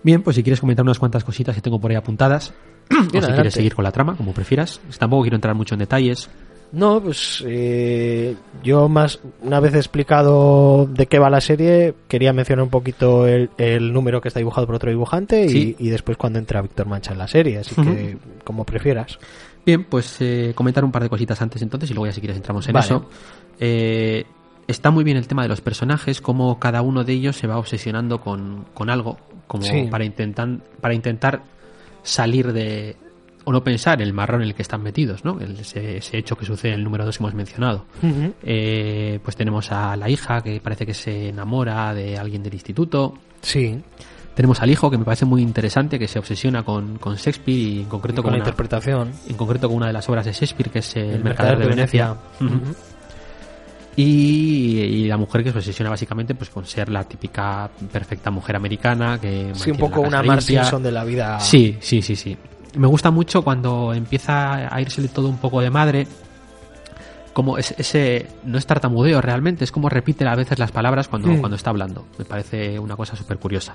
Bien, pues si quieres comentar unas cuantas cositas que tengo por ahí apuntadas, o si adelante. quieres seguir con la trama, como prefieras. Tampoco quiero entrar mucho en detalles. No, pues eh, yo más una vez explicado de qué va la serie, quería mencionar un poquito el, el número que está dibujado por otro dibujante y, Sí. y después cuando entra Víctor Mancha en la serie, así que como prefieras. Bien, pues eh, comentar un par de cositas antes entonces y luego ya si quieres entramos en Vale. eso. Eh, está muy bien el tema de los personajes, cómo cada uno de ellos se va obsesionando con, con algo, como Sí. para, intentar, para intentar salir de... o no pensar en el marrón en el que están metidos, ¿no? El- ese, ese hecho que sucede en el número 2 que hemos mencionado. Eh, pues tenemos a la hija que parece que se enamora de alguien del instituto. Sí, Tenemos al hijo que me parece muy interesante, que se obsesiona con, con Shakespeare y en concreto con con, la una, interpretación. en concreto con una de las obras de Shakespeare, que es El, El Mercader de Venecia. Y, y la mujer que se obsesiona básicamente pues con ser la típica perfecta mujer americana que Sí, un poco una casa Mar limpia. Simpson de la vida. Sí, sí, sí, sí. Me gusta mucho cuando empieza a irse todo un poco de madre. Como es- ese. No es tartamudeo realmente, es como repite a veces las palabras cuando, cuando está hablando. Me parece una cosa súper curiosa.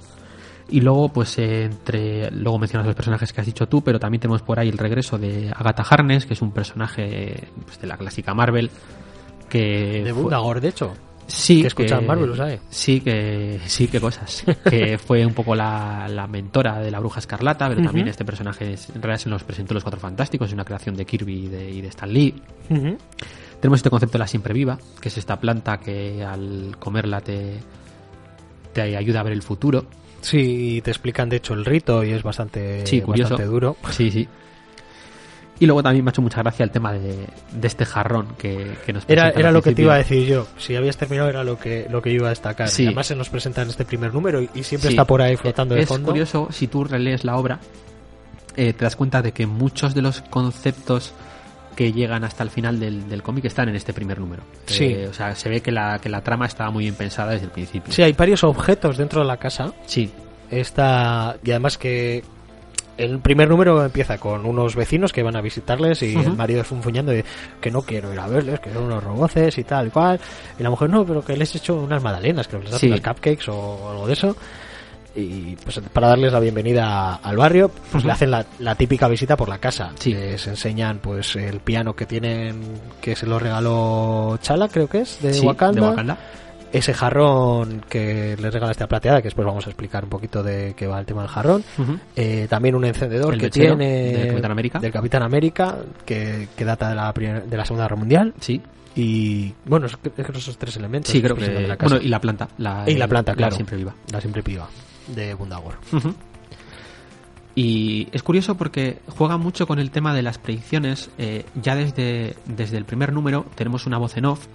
Y luego, pues eh, entre. Luego mencionas los personajes que has dicho tú, pero también tenemos por ahí el regreso de Agatha Harness, que es un personaje pues, de la clásica Marvel. Que De Bundagor, de hecho. Sí, que escuchan Marvel, lo sabe. Sí, que sí, qué cosas. que fue un poco la, la mentora de la Bruja Escarlata, pero también este personaje es- en realidad se nos presentó en Los Cuatro Fantásticos, es una creación de Kirby y de, y de Stan Lee. Tenemos este concepto de la siempre viva, que es esta planta que al comerla te, te ayuda a ver el futuro. Sí, y te explican de hecho el rito y es bastante, Sí, curioso. bastante duro. Sí, sí. Y luego también me ha hecho mucha gracia el tema de, de este jarrón que, que nos Era, presentan era al lo que te iba a decir yo. Si habías terminado era lo que, lo que iba a destacar. Sí. Y además se nos presenta en este primer número y, y siempre Sí. está por ahí flotando de es fondo. curioso, si tú relees la obra, eh, te das cuenta de que muchos de los conceptos que llegan hasta el final del, del cómic están en este primer número. Sí. Eh, o sea, se ve que la, que la trama estaba muy bien pensada desde el principio. Sí, hay varios objetos dentro de la casa. Sí, Está, y además que el primer número empieza con unos vecinos que van a visitarles y el marido funfuñando de que no quiero ir a verles, que son unos roboces y tal y cual. Y la mujer no, pero que les he hecho unas magdalenas, que les hacen Sí. unas cupcakes o algo de eso. Y pues para darles la bienvenida al barrio, pues le hacen la, la típica visita por la casa. Sí. Les enseñan pues el piano que tienen, que se lo regaló Chala, creo que es, de sí, Wakanda de Wakanda. ese jarrón que le regala esta plateada, que después vamos a explicar un poquito de qué va el tema del jarrón. Eh, también un encendedor El que tiene del Capitán América. del Capitán América, que, que data de la, primera- de la Segunda Guerra Mundial. Sí, Y bueno, es que- es que esos tres elementos. sí, creo que. de la casa. Bueno, y la planta. La, Y la planta, claro. siempre viva. La siempre piba de Bundagor. Y es curioso porque juega mucho con el tema de las predicciones. Eh, ya desde, desde el primer número tenemos una voz en off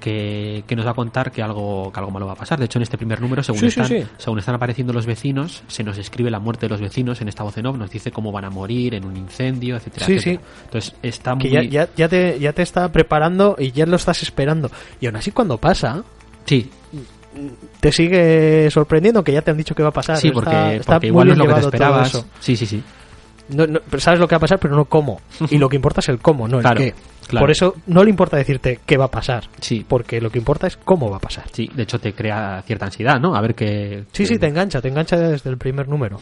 que, que nos va a contar que algo, que algo malo va a pasar. De hecho, en este primer número, según, Sí, están, sí. según están apareciendo los vecinos, se nos escribe la muerte de los vecinos en esta voz en off, nos dice cómo van a morir en un incendio, etcétera, Sí, etcétera. Entonces está muy... Que ya, ya, ya, te, ya te está preparando y ya lo estás esperando. Y aún así cuando pasa, Sí, te sigue sorprendiendo que ya te han dicho que va a pasar. sí, Está- porque, está porque muy igual no es lo que te esperabas. Sí, sí, sí. No, no, pero sabes lo que va a pasar, pero no cómo. Y lo que importa es el cómo, no Claro, el qué. claro. Por eso no le importa decirte qué va a pasar, Sí, porque lo que importa es cómo va a pasar. sí, de hecho te crea cierta ansiedad, ¿no? A ver qué... Sí, qué- sí, te engancha, te engancha desde el primer número.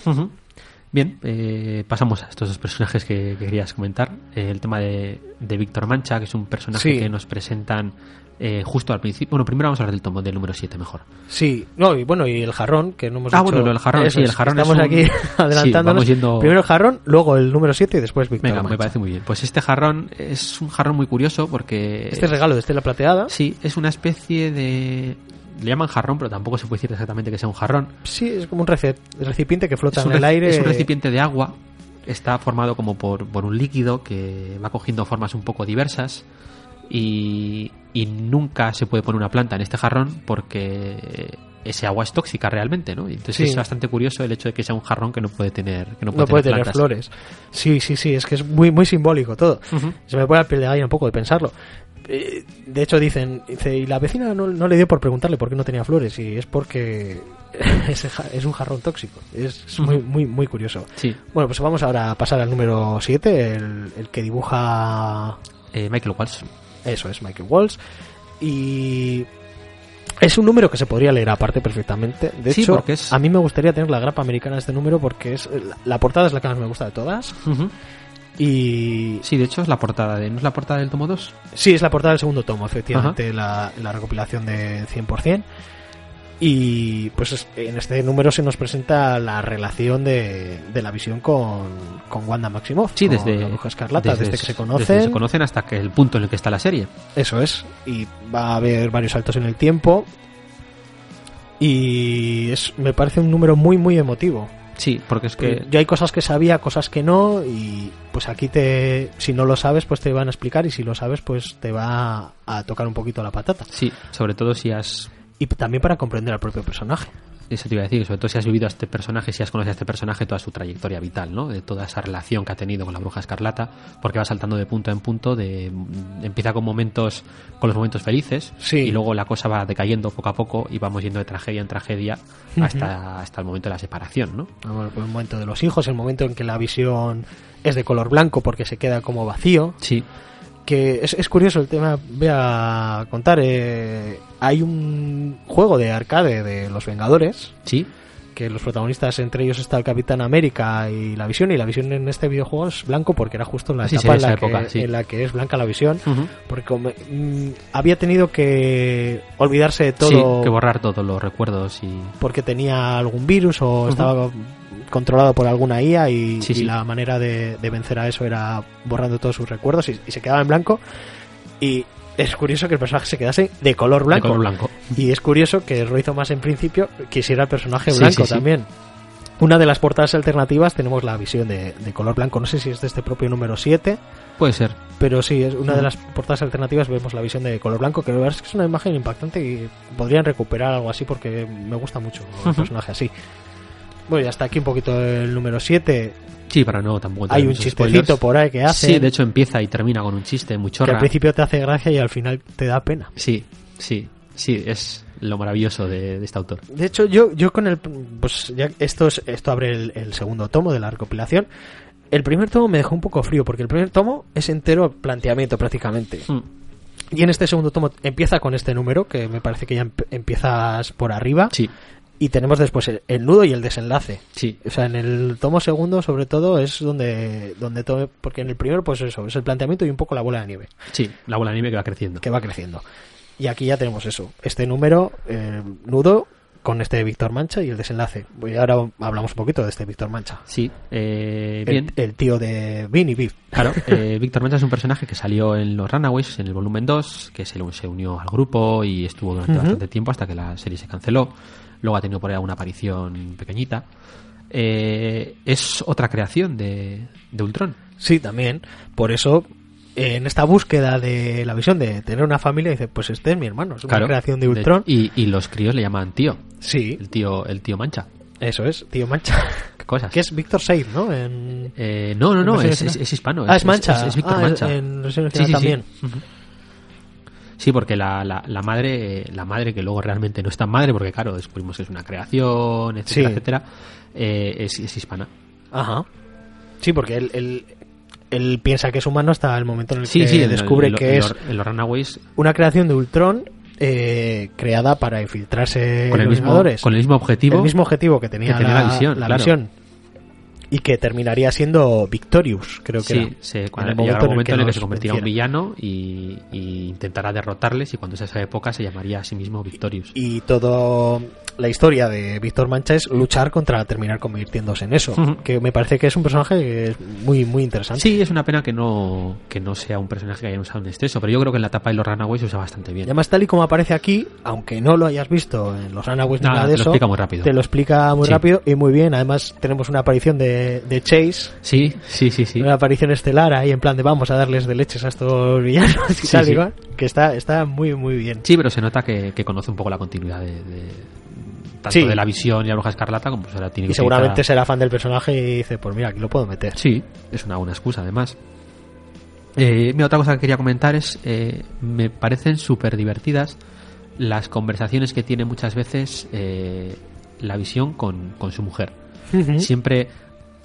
Bien, eh, pasamos a estos dos personajes que, que querías comentar. Eh, el tema de, de Víctor Mancha, que es un personaje Sí. que nos presentan eh, justo al principio. Bueno, primero vamos a hablar del tomo del número 7 mejor. Sí, no, y bueno, y el jarrón, que no hemos Ah, bueno, del jarrón, Eso sí, el jarrón Estamos es un- aquí adelantándonos. yendo- Primero el jarrón, luego el número 7 y después Víctor Venga, me parece muy bien. Pues este jarrón es un jarrón muy curioso porque... Este regalo de Estela Plateada. Sí, es una especie de... Le llaman jarrón, pero tampoco se puede decir exactamente que sea un jarrón. Sí, es como un reci- recipiente que flota en el aire. es un recipiente de agua. Está formado como por, por un líquido que va cogiendo formas un poco diversas. Y, y nunca se puede poner una planta en este jarrón porque ese agua es tóxica realmente, ¿no? Entonces Sí. es bastante curioso el hecho de que sea un jarrón que no puede tener, que no puede no puede tener flores. Sí, sí, sí, es que es muy, muy simbólico todo. Se me pone la piel de gallina un poco de pensarlo. Eh, De hecho, dicen, dice, y la vecina no, no le dio por preguntarle por qué no tenía flores, y es porque ese ja- es un jarrón tóxico. Es, es muy, muy, muy curioso. Sí, Bueno, pues vamos ahora a pasar al número 7, el, el que dibuja. eh, Michael Walsh. Eso es, Michael Walsh. Y. Es un número que se podría leer aparte perfectamente. De Sí, hecho, es- a mí me gustaría tener la grapa americana de este número porque es la, portada es la que más me gusta de todas. Y Sí, de hecho es la portada de... ¿No es la portada del tomo 2? Sí, es la portada del segundo tomo, efectivamente, la, la recopilación de 100%. Y pues es- en este número se nos presenta la relación de, de la visión con, con Wanda Maximoff. Sí, con desde... la Bruja Escarlata, desde, que se desde conocen. se conocen hasta que el punto en el que está la serie. Eso es. Y va a haber varios saltos en el tiempo. Y es, me parece un número muy, muy emotivo. Sí, porque es que... Yo hay cosas que sabía, cosas que no, y pues aquí te, si no lo sabes, pues te van a explicar, y si lo sabes, pues te va a tocar un poquito la patata. Sí, sobre todo si has Y también para comprender al propio personaje. Eso te iba a decir, sobre todo si has vivido a este personaje, si has conocido a este personaje, toda su trayectoria vital, ¿no? De toda esa relación que ha tenido con la bruja escarlata, porque va saltando de punto en punto, de empieza con momentos, con los momentos felices, Sí. y luego la cosa va decayendo poco a poco y vamos yendo de tragedia en tragedia hasta, hasta el momento de la separación, ¿no? Bueno, el momento de los hijos, el momento en que la visión es de color blanco porque se queda como vacío. Sí, Que es, es curioso el tema, voy a contar. eh, hay un juego de arcade de los Vengadores, sí, que los protagonistas, entre ellos está el Capitán América y la visión, y la visión en este videojuego es blanco porque era justo en la Sí, etapa en, la época, que, sí. en la que es blanca la visión. Porque mm, había tenido que olvidarse de todo sí, que borrar todos los recuerdos y... porque tenía algún virus o estaba controlado por alguna IA y, Sí, y sí. la manera de, de vencer a eso era borrando todos sus recuerdos y, y se quedaba en blanco y es curioso que el personaje se quedase de color blanco, de color blanco. y es curioso que Roy Thomas en principio quisiera el personaje blanco sí, también Una de las portadas alternativas tenemos la visión de, de color blanco, no sé si es de este propio número 7, Puede ser. pero sí, es una de las portadas alternativas vemos la visión de color blanco, que la verdad es que es una imagen impactante y podrían recuperar algo así porque me gusta mucho el personaje así. Bueno, y hasta aquí un poquito el número 7. Sí, para no tampoco Hay un chistecito spoilers. por ahí que hace. Sí, de hecho empieza y termina con un chiste muy que chorra. al principio te hace gracia y al final te da pena. Sí, sí, sí, es lo maravilloso de, de este autor. De hecho, yo, yo con el. Pues ya esto, es, esto abre el, el segundo tomo de la recopilación. El primer tomo me dejó un poco frío porque el primer tomo es entero planteamiento prácticamente. Mm. Y en este segundo tomo empieza con este número que me parece que ya emp- empiezas por arriba. Sí, Y tenemos después el, el nudo y el desenlace. sí, O sea, en el tomo segundo, sobre todo, es donde, donde todo. Porque en el primero, pues eso, es el planteamiento y un poco la bola de nieve sí, la bola de nieve que va creciendo. que va creciendo. Y aquí ya tenemos eso, este número, eh, nudo, con este de Víctor Mancha y el desenlace. Voy ahora hablamos un poquito de este Víctor Mancha. Sí, eh, El, bien. el tío de Vin y Viv. Claro, eh, Víctor Mancha es un personaje que salió en los Runaways en el volumen 2, que se, se unió al grupo y estuvo durante bastante tiempo hasta que la serie se canceló. Luego ha tenido por ahí una aparición pequeñita. Eh, es otra creación de, de Ultron. Sí, también. Por eso, en esta búsqueda de la visión de tener una familia, dice, pues este es mi hermano, es una Claro. creación de Ultron. y, y los críos le llaman tío. sí, El tío, el tío Mancha. eso es, tío Mancha. ¿Qué cosas? que es Víctor Seid, ¿no? En... Eh, no, no, no, ¿En es, versión es, es hispano. Ah, es Mancha. Es, Víctor Ah, Mancha. en Sí, sí, sí. también. Ujú. Sí, porque la, la, la madre, la madre que luego realmente no es tan madre, porque claro, descubrimos que es una creación, etcétera, Sí. etcétera, eh, es, es hispana. Ajá. Sí, porque él, él, él piensa que es humano hasta el momento en el Sí, que sí, descubre que en es los- Runaways una creación de Ultron eh, creada para infiltrarse con en el, los mismo, con el mismo objetivo. el mismo objetivo que tenía, que tenía la visión, claro. visión. Y que terminaría siendo Victorious, creo que Sí, era. En cuando el llegará un momento en el que nos se convertirá en un villano y, y intentará derrotarles y cuando sea esa época se llamaría a sí mismo Victorious. Y todo la historia de Víctor Mancha es luchar contra terminar convirtiéndose en eso, que me parece que es un personaje que es muy muy interesante. Sí, es una pena que no, que no sea un personaje que hayan usado en exceso, pero yo creo que en la etapa de los Runaways se usa bastante Y bien. además tal y como aparece aquí, aunque no lo hayas visto en los Runaways ni Nada, nada de te lo eso, explica muy rápido. te lo explica muy Sí. rápido y muy bien. Además tenemos una aparición de, de Chase, Sí, sí, sí, sí. una aparición estelar ahí en plan de vamos a darles de leches a estos villanos y Sí, tal sí. igual, que está está muy muy bien. Sí, pero se nota que, que conoce un poco la continuidad de, de- tanto Sí. de la visión y la bruja escarlata como ahora tiene que Y seguramente será fan del personaje y dice, pues mira, aquí lo puedo meter. Sí, es una buena excusa además. Eh, mira, otra cosa que quería comentar es, eh, me parecen súper divertidas las conversaciones que tiene muchas veces eh, la visión con, con su mujer. Siempre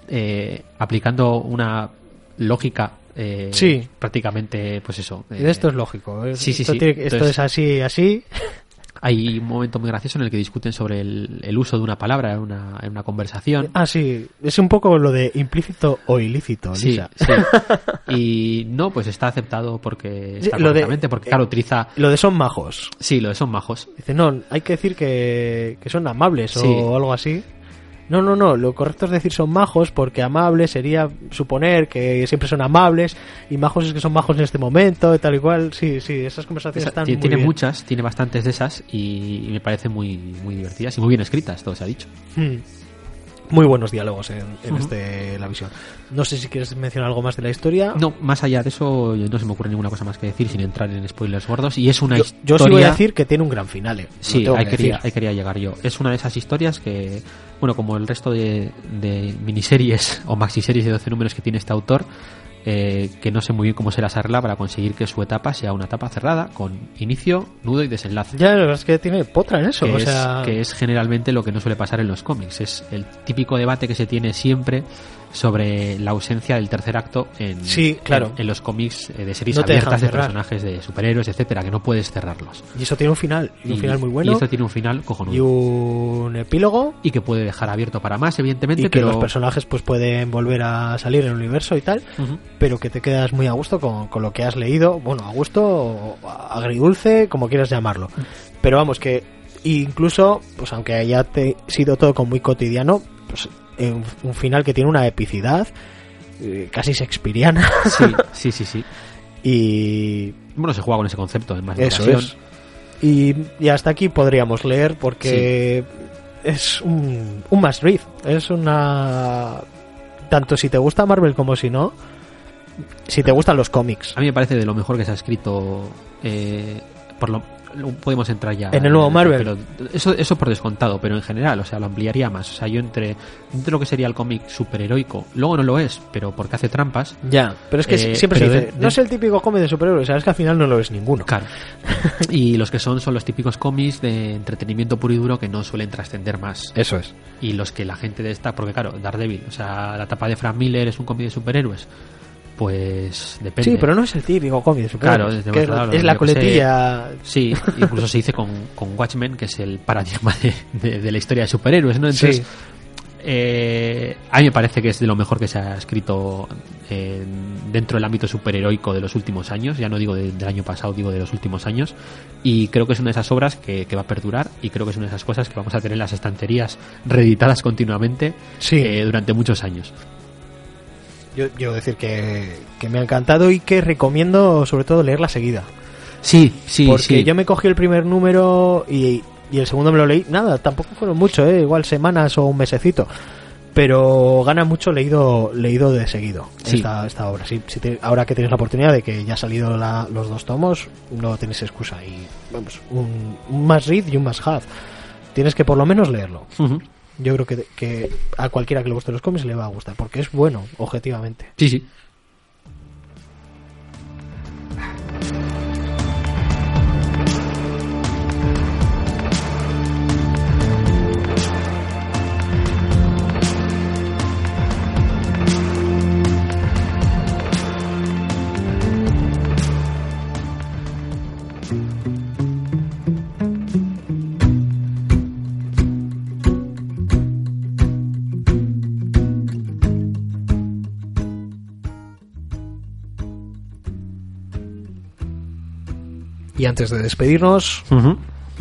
eh, aplicando una lógica eh, Sí. prácticamente, pues eso. Eh, esto es lógico. sí, sí, esto sí. tiene esto Entonces- es así, así. Hay un momento muy gracioso en el que discuten sobre el, el uso de una palabra en una, en una conversación. Ah, sí. Es un poco lo de implícito o ilícito, Sí, Lisa. sí. Y no, pues está aceptado porque está Sí, lo de- porque claro, utiliza... Lo de son majos. Sí, lo de son majos. Dice, no, hay que decir que, que son amables Sí. o algo así. No, no, no, lo correcto es decir son majos porque amables sería suponer que siempre son amables y majos es que son majos en este momento y tal y cual. Sí, sí, esas conversaciones Esa- están tiene muy tiene bien. muchas, tiene bastantes de esas y, y me parecen muy, muy divertidas y muy bien escritas, todo se ha dicho. Mm. Muy buenos diálogos en, en Ujú. este La Visión. No sé si quieres mencionar algo más de la historia. No, más allá de eso, no se me ocurre ninguna cosa más que decir sin entrar en spoilers gordos. Y es una yo, historia. yo sí voy a decir que tiene un gran final. Sí, ahí que quería, ahí quería llegar yo. Es una de esas historias que, bueno, como el resto de, de miniseries o maxiseries de 12 números que tiene este autor, eh, que no sé muy bien cómo se las arregla para conseguir que su etapa sea una etapa cerrada, con inicio, nudo y desenlace. Ya, la verdad es que tiene potra en eso. que, o es, sea, que es generalmente lo que no suele pasar en los cómics. Es el típico debate que se tiene siempre sobre la ausencia del tercer acto en, Sí, claro. en, en los cómics eh, de series No abiertas de personajes de superhéroes, etcétera, que no puedes cerrarlos. Y eso tiene un final. Y un Y- final muy Y bueno. esto tiene un final cojonudo. Y un epílogo. y que puede dejar abierto para más, evidentemente, Y que los personajes pues pueden volver a salir en el universo y tal. Pero que te quedas muy a gusto con, con lo que has leído. Bueno, a gusto, agridulce, como quieras llamarlo. Pero vamos, que incluso, pues aunque haya te- sido todo como muy cotidiano, pues en un final que tiene una epicidad eh, casi shakespeariana. Sí, sí, sí, sí. y Bueno, se juega con ese concepto en más de Eso es. Y, y hasta aquí podríamos leer porque es un, un must read. Es una. Tanto si te gusta Marvel como si no. Si te gustan los cómics. A mí me parece de lo mejor que se ha escrito. eh, por lo- podemos entrar ya. En el nuevo Marvel. pero eso, eso por descontado, pero en general, o sea, lo ampliaría más. O sea, yo entre, entre lo que sería el cómic superheroico, luego no lo es, pero porque hace trampas. Ya, pero es que Eh, siempre se dice, de- no de- es el típico cómic de superhéroes, sabes que al final no lo es ninguno. Claro. y los que son son los típicos cómics de entretenimiento puro y duro que no suelen trascender más. Eso es. y los que la gente de esta, porque claro, Daredevil, o sea, la tapa de Frank Miller es un cómic de superhéroes, pues depende. Sí, pero no es el típico cómic de superhéroes. Claro, es, claro, es la sé. coletilla. Sí, incluso se dice con, con Watchmen, que es el paradigma de, de- de la historia de superhéroes, ¿no? Entonces, Sí. eh, a mí me parece que es de lo mejor que se ha escrito eh, dentro del ámbito superheroico de los últimos años, ya no digo de- del año pasado, digo de los últimos años, y creo que es una de esas obras que, que va a perdurar y creo que es una de esas cosas que vamos a tener en las estanterías reeditadas continuamente Sí. eh, durante muchos años. Yo, yo decir que, que me ha encantado y que recomiendo sobre todo leerla seguida. Sí, sí, porque sí. yo me cogí el primer número y, y el segundo me lo leí. Nada, tampoco fueron mucho, ¿eh? igual semanas o un mesecito. Pero gana mucho leído leído de seguido Sí. esta, esta obra. Si, si te- ahora que tienes la oportunidad de que ya ha salido la- los dos tomos, no tienes excusa. Y vamos, un, un más read y un más have. Tienes que por lo menos leerlo. Ujú. Yo creo que, que a cualquiera que le guste los cómics le va a gustar, porque es bueno, objetivamente. Sí, sí. Y antes de despedirnos,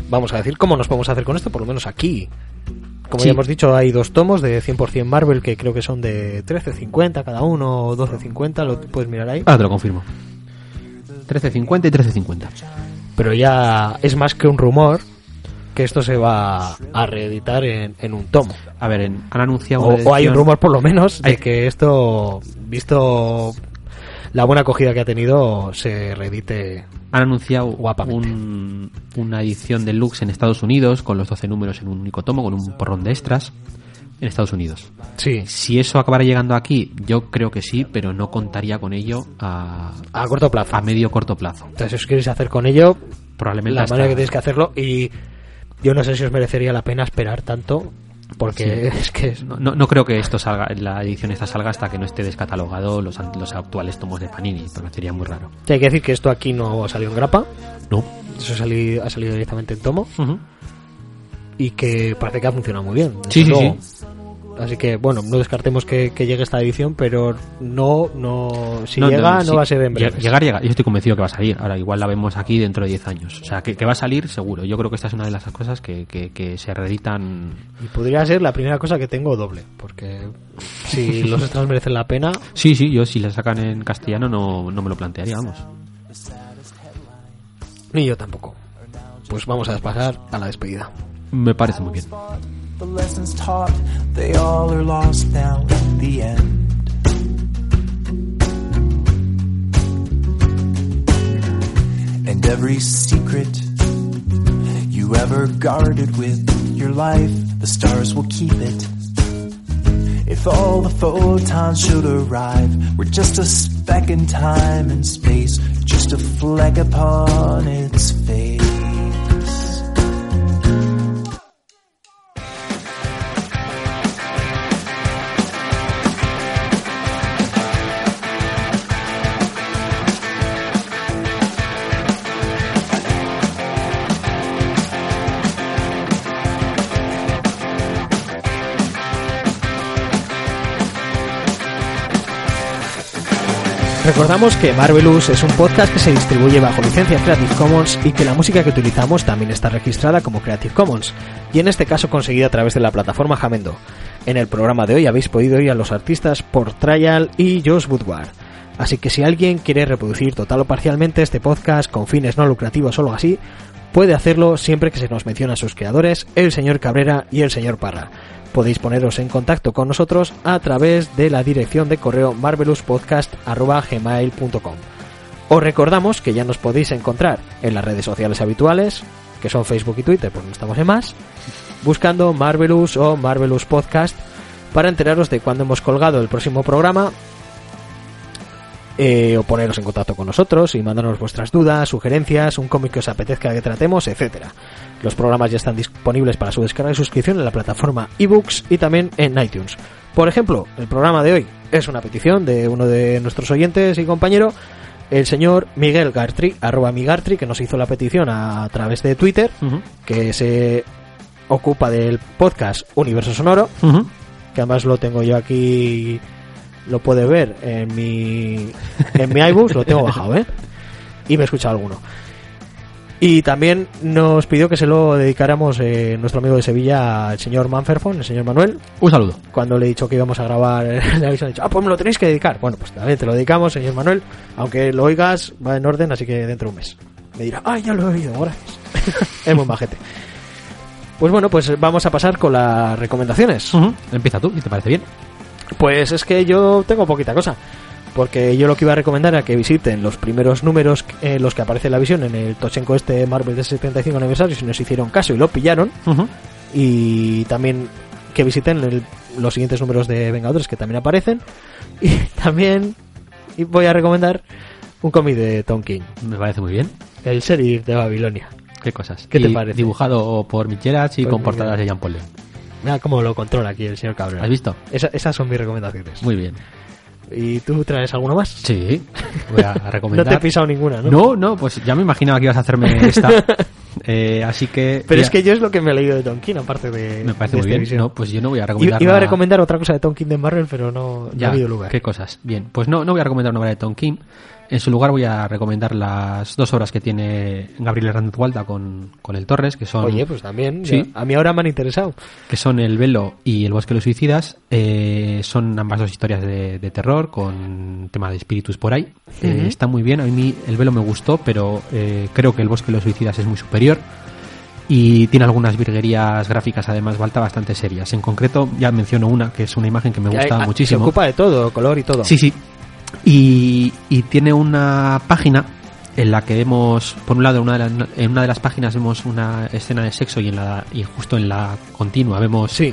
vamos a decir cómo nos podemos hacer con esto, por lo menos aquí. Como Sí. ya hemos dicho, hay dos tomos de 100% Marvel que creo que son de 13.50 cada uno o 12.50, lo puedes mirar ahí. Ahora te lo confirmo. 13.50 y 13.50. Pero ya es más que un rumor que esto se va a reeditar en, en un tomo. A ver, en- han anunciado. O, hay un rumor por lo menos de Hay- que esto, visto la buena acogida que ha tenido, se reedite. Han anunciado Guapamente. un- una edición deluxe en Estados Unidos con los 12 números en un único tomo, con un porrón de extras en Estados Unidos. Sí, Si eso acabara llegando aquí, yo creo que sí, pero no contaría con ello a, a corto plazo. a medio corto plazo. Entonces, si os queréis hacer con ello, Probablemente la manera que tenéis que hacerlo y yo no sé si os merecería la pena esperar tanto porque Sí. es que No, no, creo que esto salga, la edición esta salga hasta que no esté descatalogado los, los actuales tomos de Panini, porque sería muy raro. hay que decir que esto aquí no salió en grapa No. eso sali- ha salido directamente en tomo y que parece que ha funcionado muy bien Sí, sí, sí. Así que bueno no descartemos que, que llegue esta edición pero no no si No, llega no, sí, va a ser en breve lle- Llegar, llega. Yo estoy convencido que va a salir. Ahora, igual la vemos aquí dentro de 10 años. O sea, que, que va a salir seguro. Yo creo que esta es una de las cosas que, que, que se reeditan. y podría ser la primera cosa que tengo doble porque si los extras merecen la pena Sí, sí, yo si la sacan en castellano no, no me lo plantearía, vamos. ni yo tampoco pues vamos a pasar a la despedida Me parece muy bien. The lessons taught, they all are lost now in the end. And every secret you ever guarded with your life, the stars will keep it. If all the photons should arrive, we're just a speck in time and space, just a fleck upon its face. Recordamos que Marvelous es un podcast que se distribuye bajo licencia Creative Commons y que la música que utilizamos también está registrada como Creative Commons, y en este caso conseguida a través de la plataforma Jamendo. En el programa de hoy habéis podido oír a los artistas por Trial y Josh Woodward. Así que si alguien quiere reproducir total o parcialmente este podcast con fines no lucrativos o algo así, puede hacerlo siempre que se nos menciona a sus creadores, el señor Cabrera y el señor Parra. Podéis poneros en contacto con nosotros a través de la dirección de correo marvelouspodcast.gmail.com. Os recordamos que ya nos podéis encontrar en las redes sociales habituales, que son Facebook y Twitter, porque no estamos en más, buscando Marvelous o Marvelous Podcast para enteraros de cuándo hemos colgado el próximo programa eh, o poneros en contacto con nosotros y mandarnos vuestras dudas, sugerencias, un cómic que os apetezca que tratemos, etcétera. Los programas ya están disponibles para su descarga y suscripción en la plataforma ebooks y también en iTunes. Por ejemplo, el programa de hoy es una petición de uno de nuestros oyentes y compañero, el señor Miguel Gartri, arroba Migartri, que nos hizo la petición a, través de Twitter, que se ocupa del podcast Universo Sonoro, que además lo tengo yo aquí, lo puede ver en mi, en mi iBooks, lo tengo bajado, ¿eh? Y me escucha alguno. Y también nos pidió que se lo dedicáramos eh, nuestro amigo de Sevilla al señor Manferfon, el señor Manuel, Un saludo. cuando le he dicho que íbamos a grabar, le habéis dicho, ah, pues me lo tenéis que dedicar. Bueno, pues también te lo dedicamos, señor Manuel, aunque lo oigas, va en orden, así que dentro de un mes. Me dirá, ah, ya lo he oído, gracias. es muy majete. Pues bueno, pues vamos a pasar con las recomendaciones. Empieza tú, si te parece bien. Pues es que yo tengo poquita cosa. Porque yo lo que iba a recomendar era que visiten los primeros números en los que aparece la visión en el Tochenko este Marvel de 75 aniversario, si nos hicieron caso y lo pillaron. Y también que visiten el- los siguientes números de Vengadores que también aparecen. Y también voy a recomendar un cómic de Tom King, Me parece muy bien. el sheriff de Babilonia. ¿Qué cosas? ¿Qué te parece? Dibujado por Micheras y Por con portadas de Jean Paul Leon. Mira cómo lo controla aquí el señor Cabrera. ¿Has visto? Esa- esas son mis recomendaciones. Muy bien. ¿Y tú traes alguno más? Sí. Voy a No recomendar. te he pisado ninguna, ¿no? No, no, pues ya me imaginaba que ibas a hacerme esta. Eh, así que. Pero es que yo es lo que me he leído de Tom King, aparte de. Me parece de muy bien. visión. No, pues yo no voy a recomendar. Iba a recomendar otra cosa de Tom King de Marvel, pero no, no Ya, ha habido lugar. qué cosas. Bien, pues no, no voy a recomendar una obra de Tom King. En su lugar voy a recomendar las dos obras que tiene Gabriel Hernández Hualta con, con el Torres, que son, Oye, pues también. Sí. a mí ahora me han interesado. que son El Velo y El Bosque de los Suicidas. Eh, son ambas dos historias de, de terror con tema de espíritus por ahí. Eh, está muy bien. A mí El Velo me gustó, pero eh, creo que El Bosque de los Suicidas es muy superior. Y tiene algunas virguerías gráficas, además, Hualta, bastante serias. En concreto, ya menciono una, que es una imagen que me gusta hay- muchísimo. Se ocupa de todo, color y todo. Sí, sí. Y, y tiene una página en la que vemos, por un lado, una de las- en una de las páginas vemos una escena de sexo y en la y justo en la continua vemos Sí.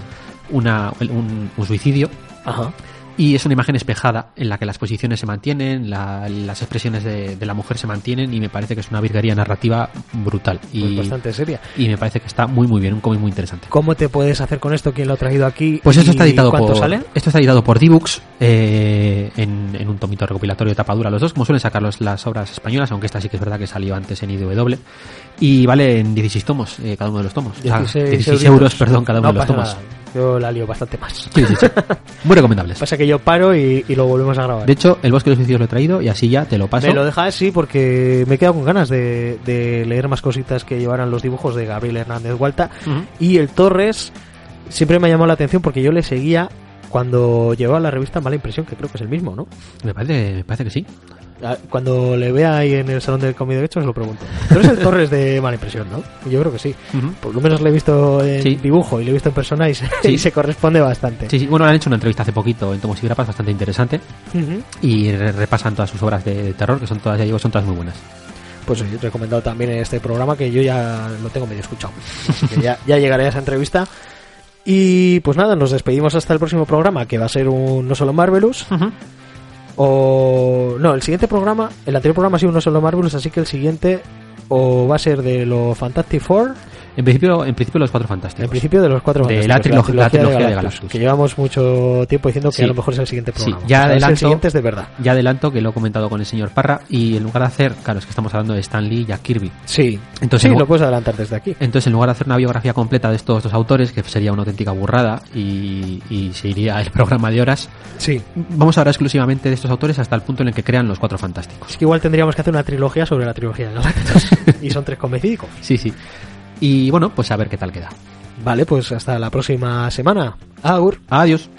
una, un, un suicidio. Ajá. Y es una imagen espejada en la que las posiciones se mantienen, la- las expresiones de, de la mujer se mantienen y me parece que es una virguería narrativa brutal. Pues Y, bastante seria. y me parece que está muy muy bien, un cómic muy interesante. ¿Cómo te puedes hacer con esto? ¿Quién lo ha traído aquí? Pues esto ¿Y está editado ¿Cuánto por sale? esto está editado por Dibux eh, en, en un tomito recopilatorio de tapadura los dos, como suelen sacar los- las obras españolas, aunque esta sí que es verdad que salió antes en IDW y vale en 16 tomos eh, cada uno de los tomos, O sea, 16 16 euritos. euros, perdón, cada uno No de los tomos. nada. Yo la lío bastante más. Sí, sí, sí. Muy recomendables. Pasa que yo paro y, y lo volvemos a grabar. De hecho, el bosque de los suicidios lo he traído y así ya te lo paso. Me lo dejas, sí, porque me he quedado con ganas de, de leer más cositas que llevaran los dibujos de Gabriel Hernández Hualta. Y el Torres siempre me ha llamado la atención porque yo le seguía cuando llevaba la revista Mala Impresión, que creo que es el mismo, ¿no? Me parece, me parece que sí. Ah, Cuando le vea ahí en el salón del cómic de hecho, os lo pregunto. Tú eres el Torres de Mala Impresión, ¿no? Yo creo que sí. Por lo menos le he visto en Sí. dibujo y le he visto en persona y se, Sí. y se corresponde bastante. Sí, sí. Bueno, le han hecho una entrevista hace poquito en Tomos y Grapas bastante interesante Ujú. y re- repasan todas sus obras de, de terror, que son todas, ya digo, son todas muy buenas. Pues he recomendado también en este programa que yo ya lo tengo medio escuchado. Así que ya, ya llegaré a esa entrevista. Y pues nada, nos despedimos hasta el próximo programa, que va a ser un No Solo Marvelous. O. No, el siguiente programa, el anterior programa ha sido un No Solo Marvelous, así que el siguiente o va a ser de los Fantastic Four, En principio, en principio los cuatro fantásticos. en principio de los cuatro De Fantásticos, la trilogía- la trilogía de Galactus. Que llevamos mucho tiempo diciendo que Sí. a lo mejor es el siguiente Sí, programa. ya Esta vez adelanto- El siguiente es de verdad. Ya adelanto que lo he comentado con el señor Parra y en lugar de hacer, claro, es que estamos hablando de Stan Lee y Jack Kirby. Sí, Entonces, sí, lo puedes adelantar desde aquí. Entonces, en lugar de hacer una biografía completa de estos dos autores, que sería una auténtica burrada y, y se iría el programa de horas, Sí. vamos a hablar exclusivamente de estos autores hasta el punto en el que crean los cuatro fantásticos. Es que igual tendríamos que hacer una trilogía sobre la trilogía de Galactus. y son tres convencidos. Sí, sí. Y bueno, pues a ver qué tal queda. Vale, pues hasta la próxima semana. Aur. Adiós.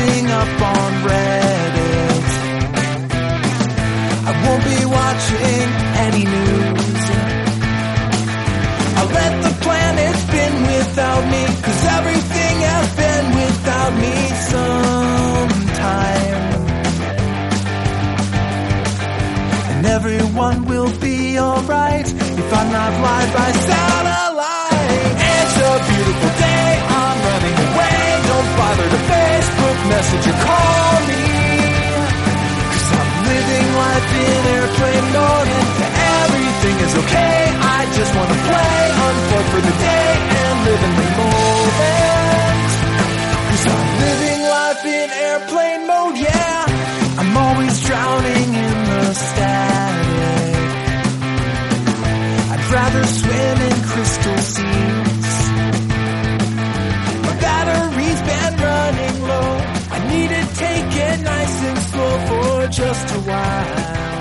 Catching up on Reddit. I won't be watching any news. I'll let the planet spin without me, cause everything has been without me sometime. And everyone will be alright if I'm not live by satellite. message or call me. Cause I'm living life in airplane mode and everything is okay. I just wanna play, unplug for the day and live in the moment. Cause I'm living life in airplane mode, yeah. I'm always drowning in the static. I'd rather swim in crystal sea. just a while.